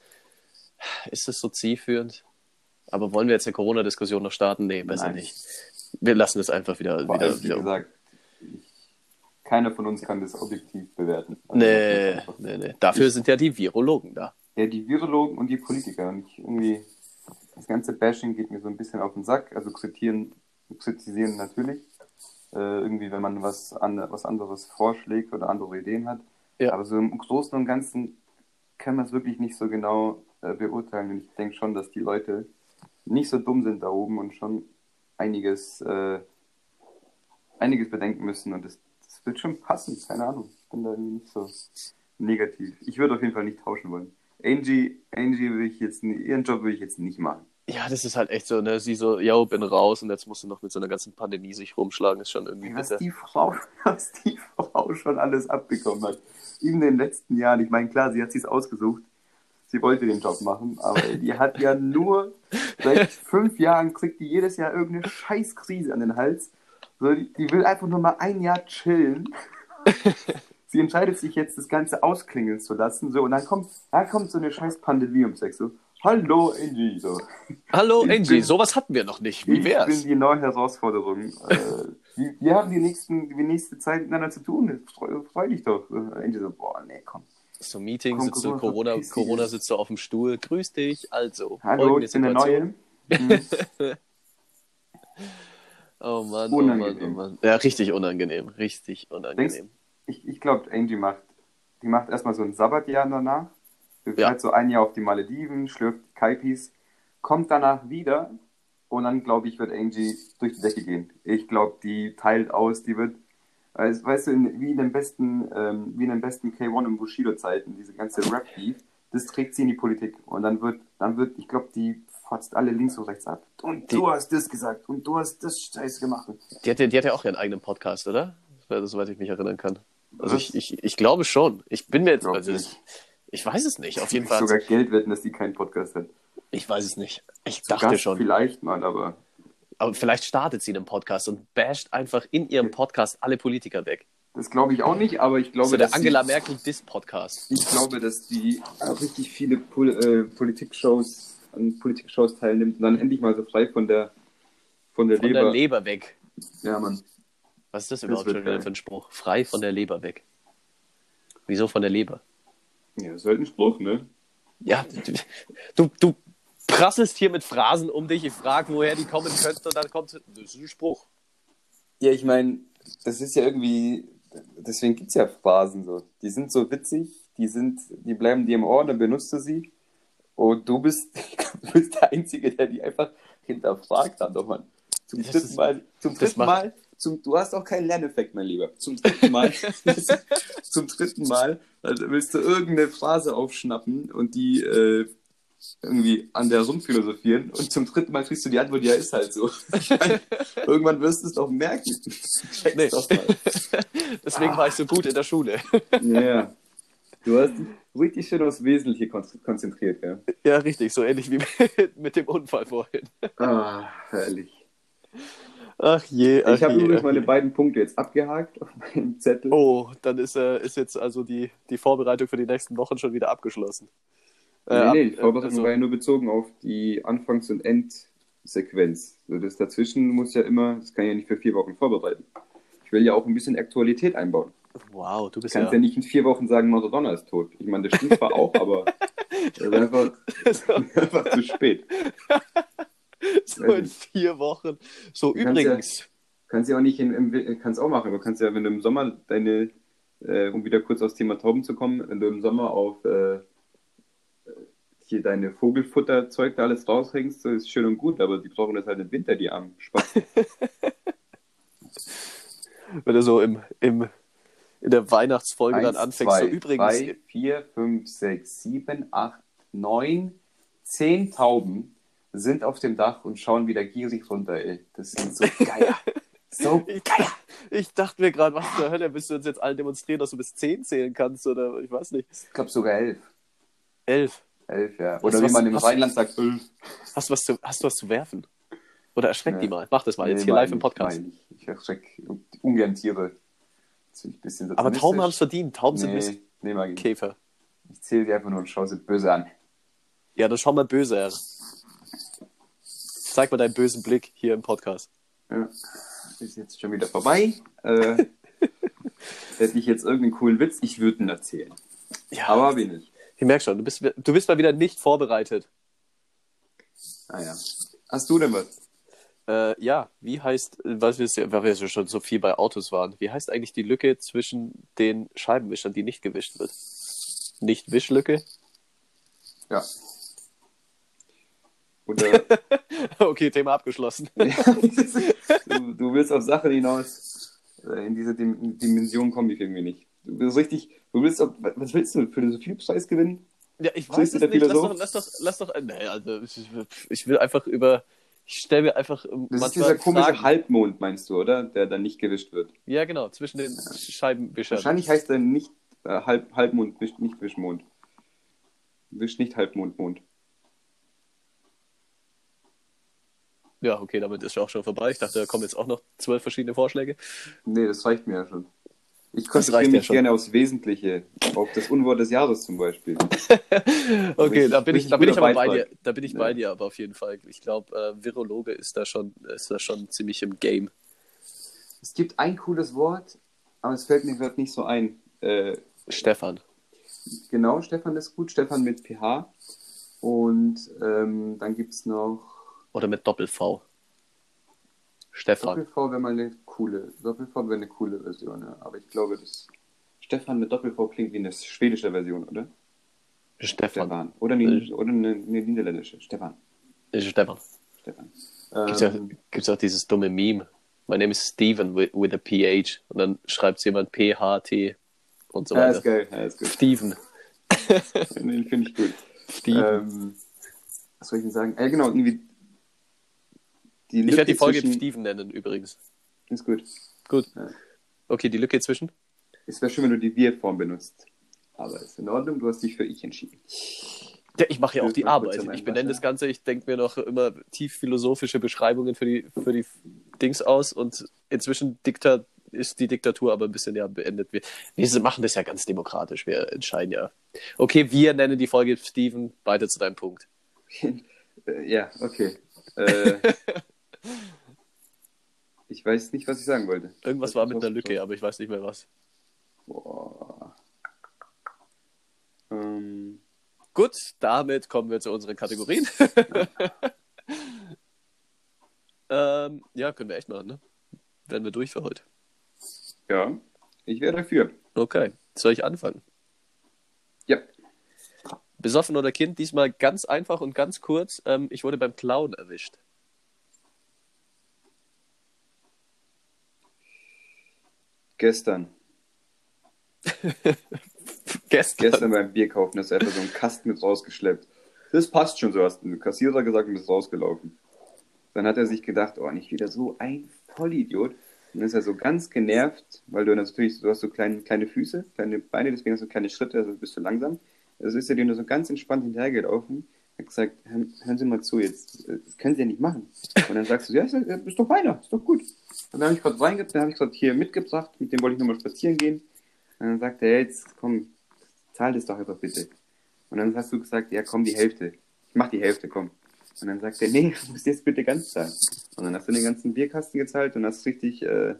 ist das so zielführend? Aber wollen wir jetzt eine Corona-Diskussion noch starten? Nee, besser Nein. nicht. Wir lassen es einfach wieder, Vor wieder, wieder. gesagt, ich, keiner von uns kann das objektiv bewerten. Also, Nee, das nee, nee. Dafür sind ja die Virologen da. Ja, die Virologen und die Politiker. Und ich irgendwie, das ganze Bashing geht mir so ein bisschen auf den Sack. Also kritisieren, kritisieren natürlich. Äh, irgendwie, wenn man was, an, was anderes vorschlägt oder andere Ideen hat. Ja. Aber so im Großen und Ganzen kann man es wirklich nicht so genau äh, beurteilen. Und ich denke schon, dass die Leute nicht so dumm sind da oben und schon einiges, äh, einiges bedenken müssen. Und das, das wird schon passen. Keine Ahnung. Ich bin da irgendwie nicht so negativ. Ich würde auf jeden Fall nicht tauschen wollen. Angie, Angie will ich jetzt, ihren Job will ich jetzt nicht machen. Ja, das ist halt echt so, ne? Sie so, yo, bin raus und jetzt musst du noch mit so einer ganzen Pandemie sich rumschlagen, ist schon irgendwie Was bitter. die Frau, (laughs) was die Frau schon alles abbekommen hat. In den letzten Jahren. Ich meine, klar, sie hat sich's ausgesucht. Sie wollte den Job machen, aber die hat ja nur seit fünf Jahren kriegt die jedes Jahr irgendeine Scheißkrise an den Hals. So, die, die will einfach nur mal ein Jahr chillen. (laughs) Sie entscheidet sich jetzt, das Ganze ausklingeln zu lassen. So, und dann kommt, da kommt so eine scheiß Pandemie ums Eck. So, hallo Angie. So. Hallo Ich Angie, bin- sowas hatten wir noch nicht. Wie Ich bin wär's? die neue Herausforderung. äh, wir, wir haben die, nächsten, die nächste Zeit miteinander zu tun. Freu, freu dich doch. Angie so, boah, nee, komm. So Meeting, sitzt du, Corona, Corona, sitzt du auf dem Stuhl. Grüß dich, also. Hallo, ich bin der. Neue. (laughs) Hm, Oh Mann, oh Mann, oh. Mann. Ja, richtig unangenehm, richtig unangenehm. Ich, ich glaube, Angie macht, die macht erstmal so ein Sabbatjahr danach. Sie Ja. so ein Jahr auf die Malediven, schlürft Kaipis, kommt danach wieder und dann, glaube ich, wird Angie durch die Decke gehen. Ich glaube, die teilt aus, die wird, weißt, weißt du, in, wie in den besten, ähm, wie in den besten K1 und Bushido-Zeiten, diese ganze Rap-Beef, das trägt sie in die Politik. Und dann wird, dann wird, ich glaube, die fotzt alle links und rechts ab. Und Die- du hast das gesagt und du hast das Scheiße gemacht. Die hat, ja- die hat ja auch ihren eigenen Podcast, oder? Soweit ich mich erinnern kann. Also ich, ich, ich glaube schon. Ich bin mir jetzt, also ich, ich weiß es nicht. Auf jeden Ich Fall. sogar Geld wetten, dass die keinen Podcast hat. Ich weiß es nicht. Ich Zu dachte Gast schon. Vielleicht mal, aber Aber vielleicht startet sie einen Podcast und basht einfach in ihrem Podcast alle Politiker weg. das glaube ich auch nicht. Aber ich glaube, So der dass Angela die, Merkel Diss Podcast. ich glaube, dass die richtig viele Pol äh, Politikshows an Politikshows teilnimmt und dann endlich mal so frei von der von der Von Leber. der Leber weg. ja, Mann. Was ist das Das überhaupt schon geil. für ein Spruch? Frei von der Leber weg. Wieso von der Leber? Ja, das ist halt ein Spruch, ne? Ja, du, du prasselst hier mit Phrasen um dich. Ich frage, woher die kommen könnten und dann kommt, das ist ein Spruch. Ja, ich meine, das ist ja irgendwie, deswegen gibt es ja Phrasen so. Die sind so witzig, die sind, die bleiben dir im Ohr, dann benutzt du sie. Und du bist, (laughs) du bist der Einzige, der die einfach hinterfragt dann doch, Mann. Zum Das dritten ist- Mal, zum dritten Mal, zum, du hast auch keinen Lerneffekt, mein Lieber. Zum dritten Mal, (laughs) zum dritten Mal also willst du irgendeine Phrase aufschnappen und die äh, irgendwie an der rumphilosophieren und zum dritten Mal kriegst du die Antwort, ja, ist halt so. Ich (laughs) irgendwann wirst du es doch merken. Nee. doch mal. (laughs) Deswegen war ich so gut in der Schule. Ja. Du hast dich (laughs) richtig schön aufs Wesentliche kon konzentriert, ja. Ja, richtig, so ähnlich wie mit, dem Unfall vorhin. Ah, herrlich. Ach je, ach Ich habe übrigens meine je. beiden Punkte jetzt abgehakt auf meinem Zettel. Oh, dann ist, äh, ist jetzt also die, die Vorbereitung für die nächsten Wochen schon wieder abgeschlossen. Nee, Äh, nee, ab- die Vorbereitung also- war ja nur bezogen auf die Anfangs- und Endsequenz. So, das dazwischen muss ja immer, das kann ich ja nicht für vier Wochen vorbereiten. Ich will ja auch ein bisschen Aktualität einbauen. Wow, du Du bist kannst ja. ja nicht in vier Wochen sagen, Maradona ist tot. Ich meine, das stimmt zwar auch, (laughs) aber das ist einfach, (laughs) einfach zu spät. (laughs) so in vier Wochen. So, Du kannst übrigens. Kannst ja auch nicht in, im, kannst auch machen, aber kannst ja, wenn du im Sommer deine, äh, um wieder kurz aufs Thema Tauben zu kommen, wenn du im Sommer auf äh, hier deine Vogelfutterzeug da alles raushängst, ist schön und gut, aber die brauchen das halt im Winter, die armen Spaß. (laughs) wenn du so im, im, in der Weihnachtsfolge dann anfängst. so, übrigens. drei, vier, fünf, sechs, sieben, acht, neun, zehn Tauben sind auf dem Dach und schauen wieder gierig runter, ey. Das sind so (laughs) geil. so Ich, ich dachte mir gerade, was zur Hölle, willst du uns jetzt allen demonstrieren, dass du bis 10 zählen kannst oder ich weiß nicht. Ich glaube sogar elf. 11. Elf, ja. Hast Oder du wie was- man im hast- Rheinland sagt, elf. Hast du was zu, hast du was zu werfen? Oder erschreck Nee. die mal. Mach das mal jetzt Nee, hier mein live im Podcast. mein Ich, ich erschrecke ungern Tiere. Aber Tauben haben es verdient. Tauben sind Nee, nee, mag ich. Mistkäfer. Ich zähle die einfach nur und schaue sie böse an. Ja, dann schau mal böse her. Zeig mal deinen bösen Blick hier im Podcast. Ja. Ist jetzt schon wieder vorbei. Äh, (laughs) hätte ich jetzt irgendeinen coolen Witz, ich würde ihn erzählen. Ja, Aber hab ich merke schon, du bist, du bist mal wieder nicht vorbereitet. Ah ja. Hast du denn was? Äh, ja, wie heißt, weil wir, weil wir schon so viel bei Autos waren, wie heißt eigentlich die Lücke zwischen den Scheibenwischern, die nicht gewischt wird? Nicht Wischlücke? Ja. Oder (laughs) okay, Thema abgeschlossen. (laughs) du, du willst auf Sachen hinaus. Äh, In diese Dim Dimension komme ich irgendwie nicht. Du bist richtig, du willst was willst du? Philosophiepreis gewinnen? Ja, ich weiß es nicht. Lass doch, lass doch, lass doch, nee, also ich, ich will einfach über, ich stelle mir einfach ähm, Das ist dieser komische Fragen. Halbmond, meinst du, oder? Der dann nicht gewischt wird. Ja, genau, zwischen den Scheibenwischern. Wahrscheinlich heißt er nicht äh, Halb, Halbmond, wisch, nicht Wischmond. Wisch nicht Halbmond, Mond. Ja, okay, damit ist ja auch schon vorbei. Ich dachte, da kommen jetzt auch noch zwölf verschiedene Vorschläge. Nee, das reicht mir ja schon. Ich konzentriere ja mich schon. gerne aufs Wesentliche, auf das Unwort des Jahres zum Beispiel. (laughs) Okay, da bin ich, da bin ich aber bei Beitrag. dir. Da bin ich Ja. bei dir, aber auf jeden Fall. Ich glaube, äh, Virologe ist da schon, ist da schon ziemlich im Game. Es gibt ein cooles Wort, aber es fällt mir gerade nicht so ein. Äh, Stefan. genau, Stefan ist gut, Stefan mit PH. Und ähm, dann gibt es noch Oder mit Doppel-V. Stefan. Doppel-V wäre mal eine coole, Doppel-V wäre eine coole Version, ja. Aber ich glaube, das Stefan mit Doppel-V klingt wie eine schwedische Version, oder? Stefan. Stefan. Oder eine, oder eine, eine niederländische. Stefan. Stefan. Stefan. Gibt's ja, Ähm, gibt's auch dieses dumme Meme. My name is Steven with, with a PH. Und dann schreibt jemand PHT und so ja, weiter. ist geil. Ja, ist gut. Steven. Den finde ich gut. Steven. Ähm, was soll ich denn sagen? Äh, genau, irgendwie. Die ich werde die Folge zwischen- Steven nennen, übrigens. Ist gut. Gut. Ja. Okay, die Lücke zwischen? Es wäre schön, wenn du die Wir-Form benutzt. Aber ist in Ordnung, du hast dich für ich entschieden. Ja, ich mache ja auch die Arbeit. Ich benenne das Ganze, ich denke mir noch immer tief philosophische Beschreibungen für die, für die Dings aus und inzwischen Diktat, ist die Diktatur aber ein bisschen ja beendet. Wir, wir machen das ja ganz demokratisch. Wir entscheiden ja. Okay, wir nennen die Folge Steven. Weiter zu deinem Punkt. (laughs) Ja, okay. Äh, (laughs) ich weiß nicht, was ich sagen wollte. Irgendwas Das war mit einer Lücke, aber ich weiß nicht mehr was. Boah. Ähm, Gut, damit kommen wir zu unseren Kategorien. (laughs) ähm, ja, können wir echt machen, ne? Werden wir durch für heute. ja, ich wäre dafür. Okay, soll ich anfangen? Ja. Besoffen oder Kind, diesmal ganz einfach und ganz kurz. Ähm, ich wurde beim Clown erwischt. Gestern. (laughs) Gestern. Gestern beim Bier kaufen, hast du einfach so einen Kasten mit rausgeschleppt. Das passt schon, so hast du Kassierer gesagt und bist rausgelaufen. Dann hat er sich gedacht, oh, nicht wieder so ein Vollidiot. Und dann ist er so ganz genervt, weil du natürlich, du hast so kleine, kleine Füße, kleine Beine, deswegen hast du kleine Schritte, also bist du langsam. Also ist er dir nur so ganz entspannt hinterhergelaufen. Hat gesagt, hören, hören Sie mal zu, jetzt, das können Sie ja nicht machen. Und dann sagst du, ja, ist, ist doch feiner, ist doch gut. Und dann habe ich gerade reingebracht, dann habe ich gerade hier mitgebracht, mit dem wollte ich nochmal spazieren gehen. Und dann sagt er, jetzt komm, zahl das doch einfach bitte. Und dann hast du gesagt, ja komm, die Hälfte. Ich mach die Hälfte, komm. Und dann sagt er, nee, du musst jetzt bitte ganz zahlen. Und dann hast du den ganzen Bierkasten gezahlt und hast richtig äh,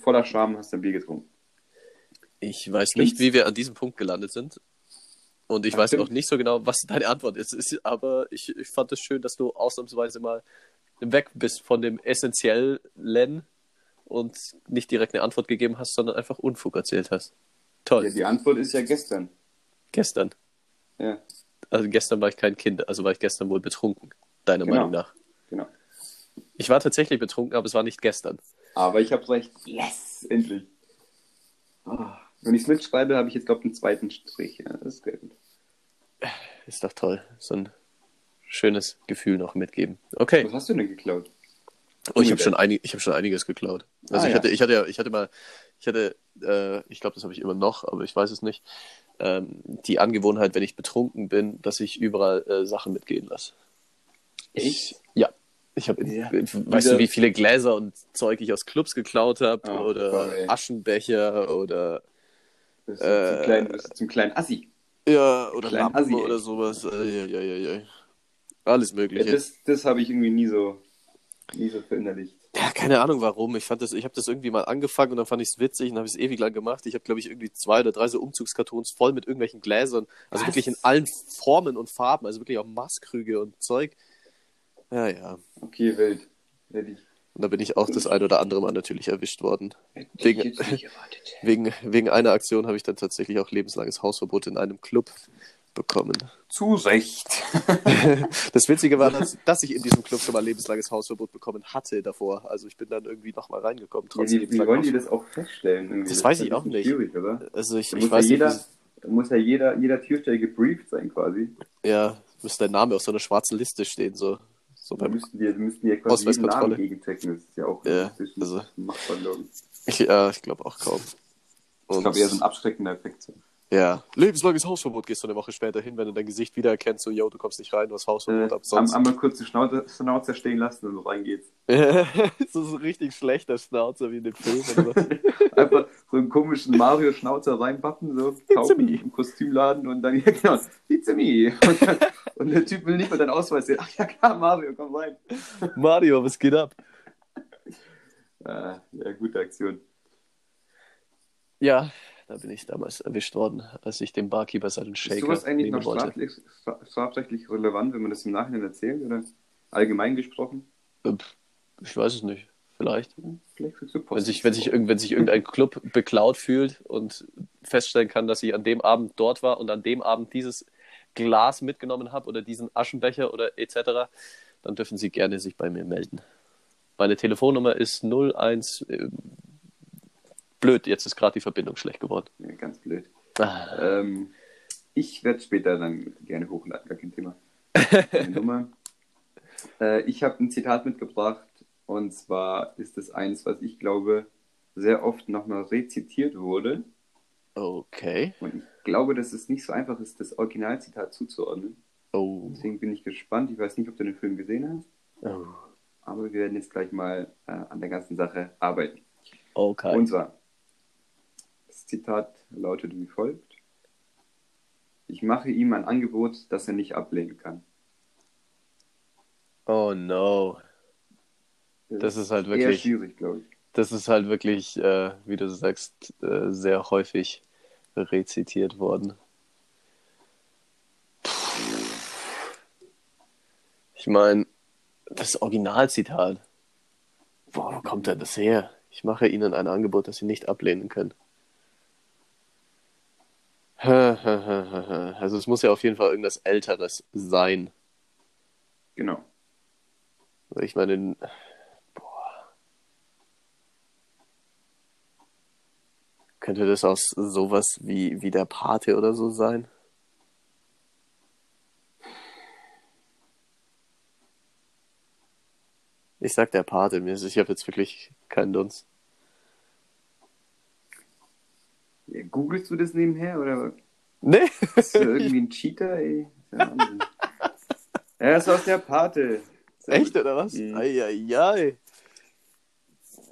voller Scham hast du ein Bier getrunken. Ich weiß nicht, wie wir an diesem Punkt gelandet sind. Und ich Ach, weiß stimmt. auch nicht so genau, was deine Antwort ist. Ist aber ich, ich fand es schön, dass du ausnahmsweise mal weg bist von dem Essentiellen und nicht direkt eine Antwort gegeben hast, sondern einfach Unfug erzählt hast. Toll. Ja, die Antwort ist ja gestern. Gestern. Ja, Also gestern war ich kein Kind, also war ich gestern wohl betrunken, deiner Genau. Meinung nach. genau. Ich war tatsächlich betrunken, aber es war nicht gestern. Aber ich habe recht. Yes! Endlich. Ah, Wenn ich es mitschreibe, habe ich jetzt, glaube ich, einen zweiten Strich. Ja, das ist sehr gut. Ist doch toll. So ein schönes Gefühl noch mitgeben. Okay. Was hast du denn geklaut? Oh, ich habe schon, einig, ich hab schon einiges geklaut. Also Ah, ich, ja. hatte, ich hatte ja, ich hatte mal, ich hatte, äh, ich glaube, das habe ich immer noch, aber ich weiß es nicht, ähm, die Angewohnheit, wenn ich betrunken bin, dass ich überall äh, Sachen mitgehen lasse. Ich, ja. Ich habe, Ja. weißt Wieder- du, wie viele Gläser und Zeug ich aus Clubs geklaut habe Oh, oder Gott, ey. Aschenbecher oder Äh, zum, kleinen, zum kleinen Assi. Ja oder Klein ey. oder sowas. Äh, ja, ja, ja, ja. Alles Ja, Mögliche. das das habe ich irgendwie nie so, nie so verinnerlicht. Ja, keine Ahnung warum. Ich fand das, ich habe das irgendwie mal angefangen und dann fand ich es witzig und habe es ewig lang gemacht. Ich habe, glaube ich, irgendwie zwei oder drei so Umzugskartons voll mit irgendwelchen Gläsern. Also Was? wirklich in allen Formen und Farben, also wirklich auch Maßkrüge und Zeug. Ja, ja. Okay, wild. Hätte ich, Und da bin ich auch das ein oder andere Mal natürlich erwischt worden. Wegen-. (laughs) Wegen, wegen einer Aktion habe ich dann tatsächlich auch lebenslanges Hausverbot in einem Club bekommen. Zu Recht. (laughs) Das Witzige war, dass, (laughs) dass ich in diesem Club schon mal lebenslanges Hausverbot bekommen hatte davor. Also ich bin dann irgendwie nochmal reingekommen, Ja, trotz wie, wie lebenslangem wollen die das auch feststellen? Irgendwie? Das ist weiß ich auch bisschen nicht. Schwierig, oder? Also ich, Da ich muss, weiß ja jeder, nicht, da muss ja jeder, jeder Türsteher gebrieft sein, quasi. wie- ja, müsste dein Name auf so einer schwarzen Liste stehen, so, so beim müssten wir, müssten wir quasi jeden. Namen gegenchecken. Das ist ja auch Ja, also- machbar, glaube ich. Ich, ja, ich glaube auch kaum. Ich glaube eher so ein abschreckender Effekt. so. Ja, lebenslanges Hausverbot gehst du eine Woche später hin, wenn du dein Gesicht wiedererkennst, so, yo, du kommst nicht rein, du hast Hausverbot, Äh, ab am- sonst. einmal kurz die Schnauze, Schnauze stehen lassen und so rein geht's. so (laughs) ein richtig schlechter Schnauzer wie in dem Film. Oder so. (laughs) Einfach so einen komischen Mario-Schnauzer reinpappen, so kaufen im Kostümladen und dann, (laughs) ja genau, me. Und, dann, und der Typ will nicht mal deinen Ausweis sehen. Ach ja klar, Mario, komm rein. Mario, was geht ab? Äh, ja, gute Aktion. Ja, da bin ich damals erwischt worden, als ich dem Barkeeper seinen Ist Shaker sowas eigentlich noch strafrechtlich, stra- strafrechtlich relevant, wenn man das im Nachhinein erzählt oder allgemein gesprochen? Äh, Ich weiß es nicht. Vielleicht. Vielleicht. Wenn sich, wenn, sich, wenn sich irgendein Club beklaut fühlt und feststellen kann, dass ich an dem Abend dort war und an dem Abend dieses Glas mitgenommen habe oder diesen Aschenbecher oder etc., dann dürfen sie gerne sich bei mir melden. Meine Telefonnummer ist 01. Blöd, jetzt ist gerade die Verbindung schlecht geworden. Ja, ganz blöd. Ah, Ähm, ich werde später dann gerne hochladen, gar kein Thema. (laughs) Nummer. Äh, ich habe ein Zitat mitgebracht und zwar ist es eins, was ich glaube sehr oft nochmal rezitiert wurde. Okay. Und ich glaube, dass es nicht so einfach ist, das Originalzitat zuzuordnen. Oh. Deswegen bin ich gespannt. Ich weiß nicht, ob du den Film gesehen hast, oh. aber wir werden jetzt gleich mal äh, an der ganzen Sache arbeiten. Okay. Und zwar, das Zitat lautet wie folgt. Ich mache ihm ein Angebot, das er nicht ablehnen kann. oh no. Das ist halt eher wirklich- schwierig, glaube ich. Das ist halt wirklich, äh, wie du sagst, äh, sehr häufig rezitiert worden. Ich meine, das Originalzitat. Boah, wo kommt denn das her? Ich mache Ihnen ein Angebot, das Sie nicht ablehnen können. (laughs) Also es muss ja auf jeden Fall irgendwas Älteres sein. Genau. Ich meine, Könnte das aus sowas wie, wie der Pate oder so sein? Ich sag der Pate, mir ist, ich habe jetzt wirklich keinen Dunst. Googelst du das nebenher oder Nee. bist du irgendwie ein Cheater, ey? Ist ja (laughs) das ist aus der Pate. Sehr Echt, gut. oder was? Mhm. Eieiei.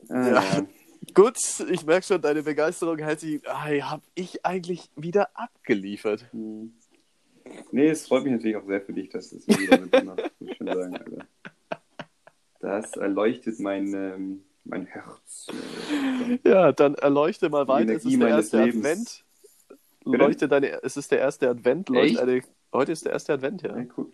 Ah, Ja. ja. Gut, ich merke schon, deine Begeisterung hält sich. Hab ich eigentlich wieder abgeliefert. Hm. Nee, es freut mich natürlich auch sehr für dich, dass das wieder mitmacht, muss ich schon sagen, Alter. Das erleuchtet mein, ähm, mein Herz. Ja, dann erleuchte mal weiter. Es ist der erste Lebens. Advent. Leuchte deine, es ist der erste Advent. Leuchte eine, heute ist der erste Advent, ja. Ja, cool.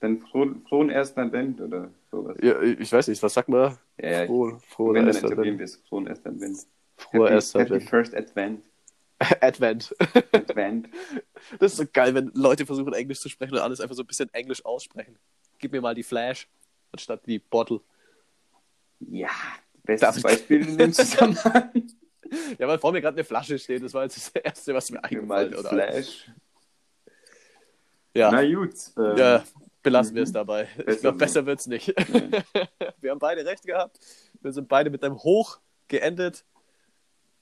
Dann frohen, frohen ersten Advent oder sowas. ja. Ich weiß nicht, was sagt man? Ja, ja, ich, Frohe, frohe wenn, erster Advent. Frohen ersten Advent. Froher happy, erster happy Advent. first Advent. (laughs) Advent. Advent. (laughs) Das ist so geil, wenn Leute versuchen, Englisch zu sprechen und alles einfach so ein bisschen Englisch aussprechen. Gib mir mal die Flash anstatt die Bottle. Ja, bestes ich- Beispiel in dem Zusammenhang. (laughs) Ja, weil vor mir gerade eine Flasche steht. Das war jetzt das Erste, was mir eingefallen oder? Flash. Ja, Na gut. Ähm, ja belassen wir es mhm. dabei. Ich Besser glaube, so. besser wird's nicht. Ja. (laughs) Wir haben beide recht gehabt. Wir sind beide mit einem Hoch geendet.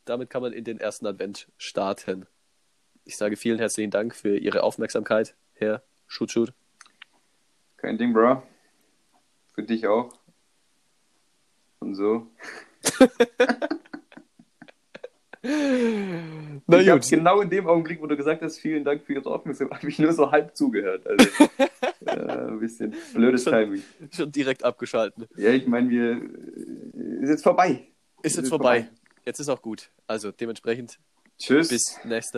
Damit kann man in den ersten Advent starten. Ich sage vielen herzlichen Dank für Ihre Aufmerksamkeit, Herr Shoot. Kein Ding, Bro. Für dich auch. Und so. (laughs) Na ich gut, genau in dem Augenblick, wo du gesagt hast, vielen Dank für Ihre Aufmerksamkeit, (laughs) habe ich nur so halb zugehört. Also, (laughs) äh, ein bisschen blödes Schon- Timing. schon direkt abgeschalten. Ja, ich meine, wir äh, ist jetzt vorbei. Ist jetzt Ist vorbei. Jetzt ist auch gut. Also dementsprechend Tschüss. bis nächste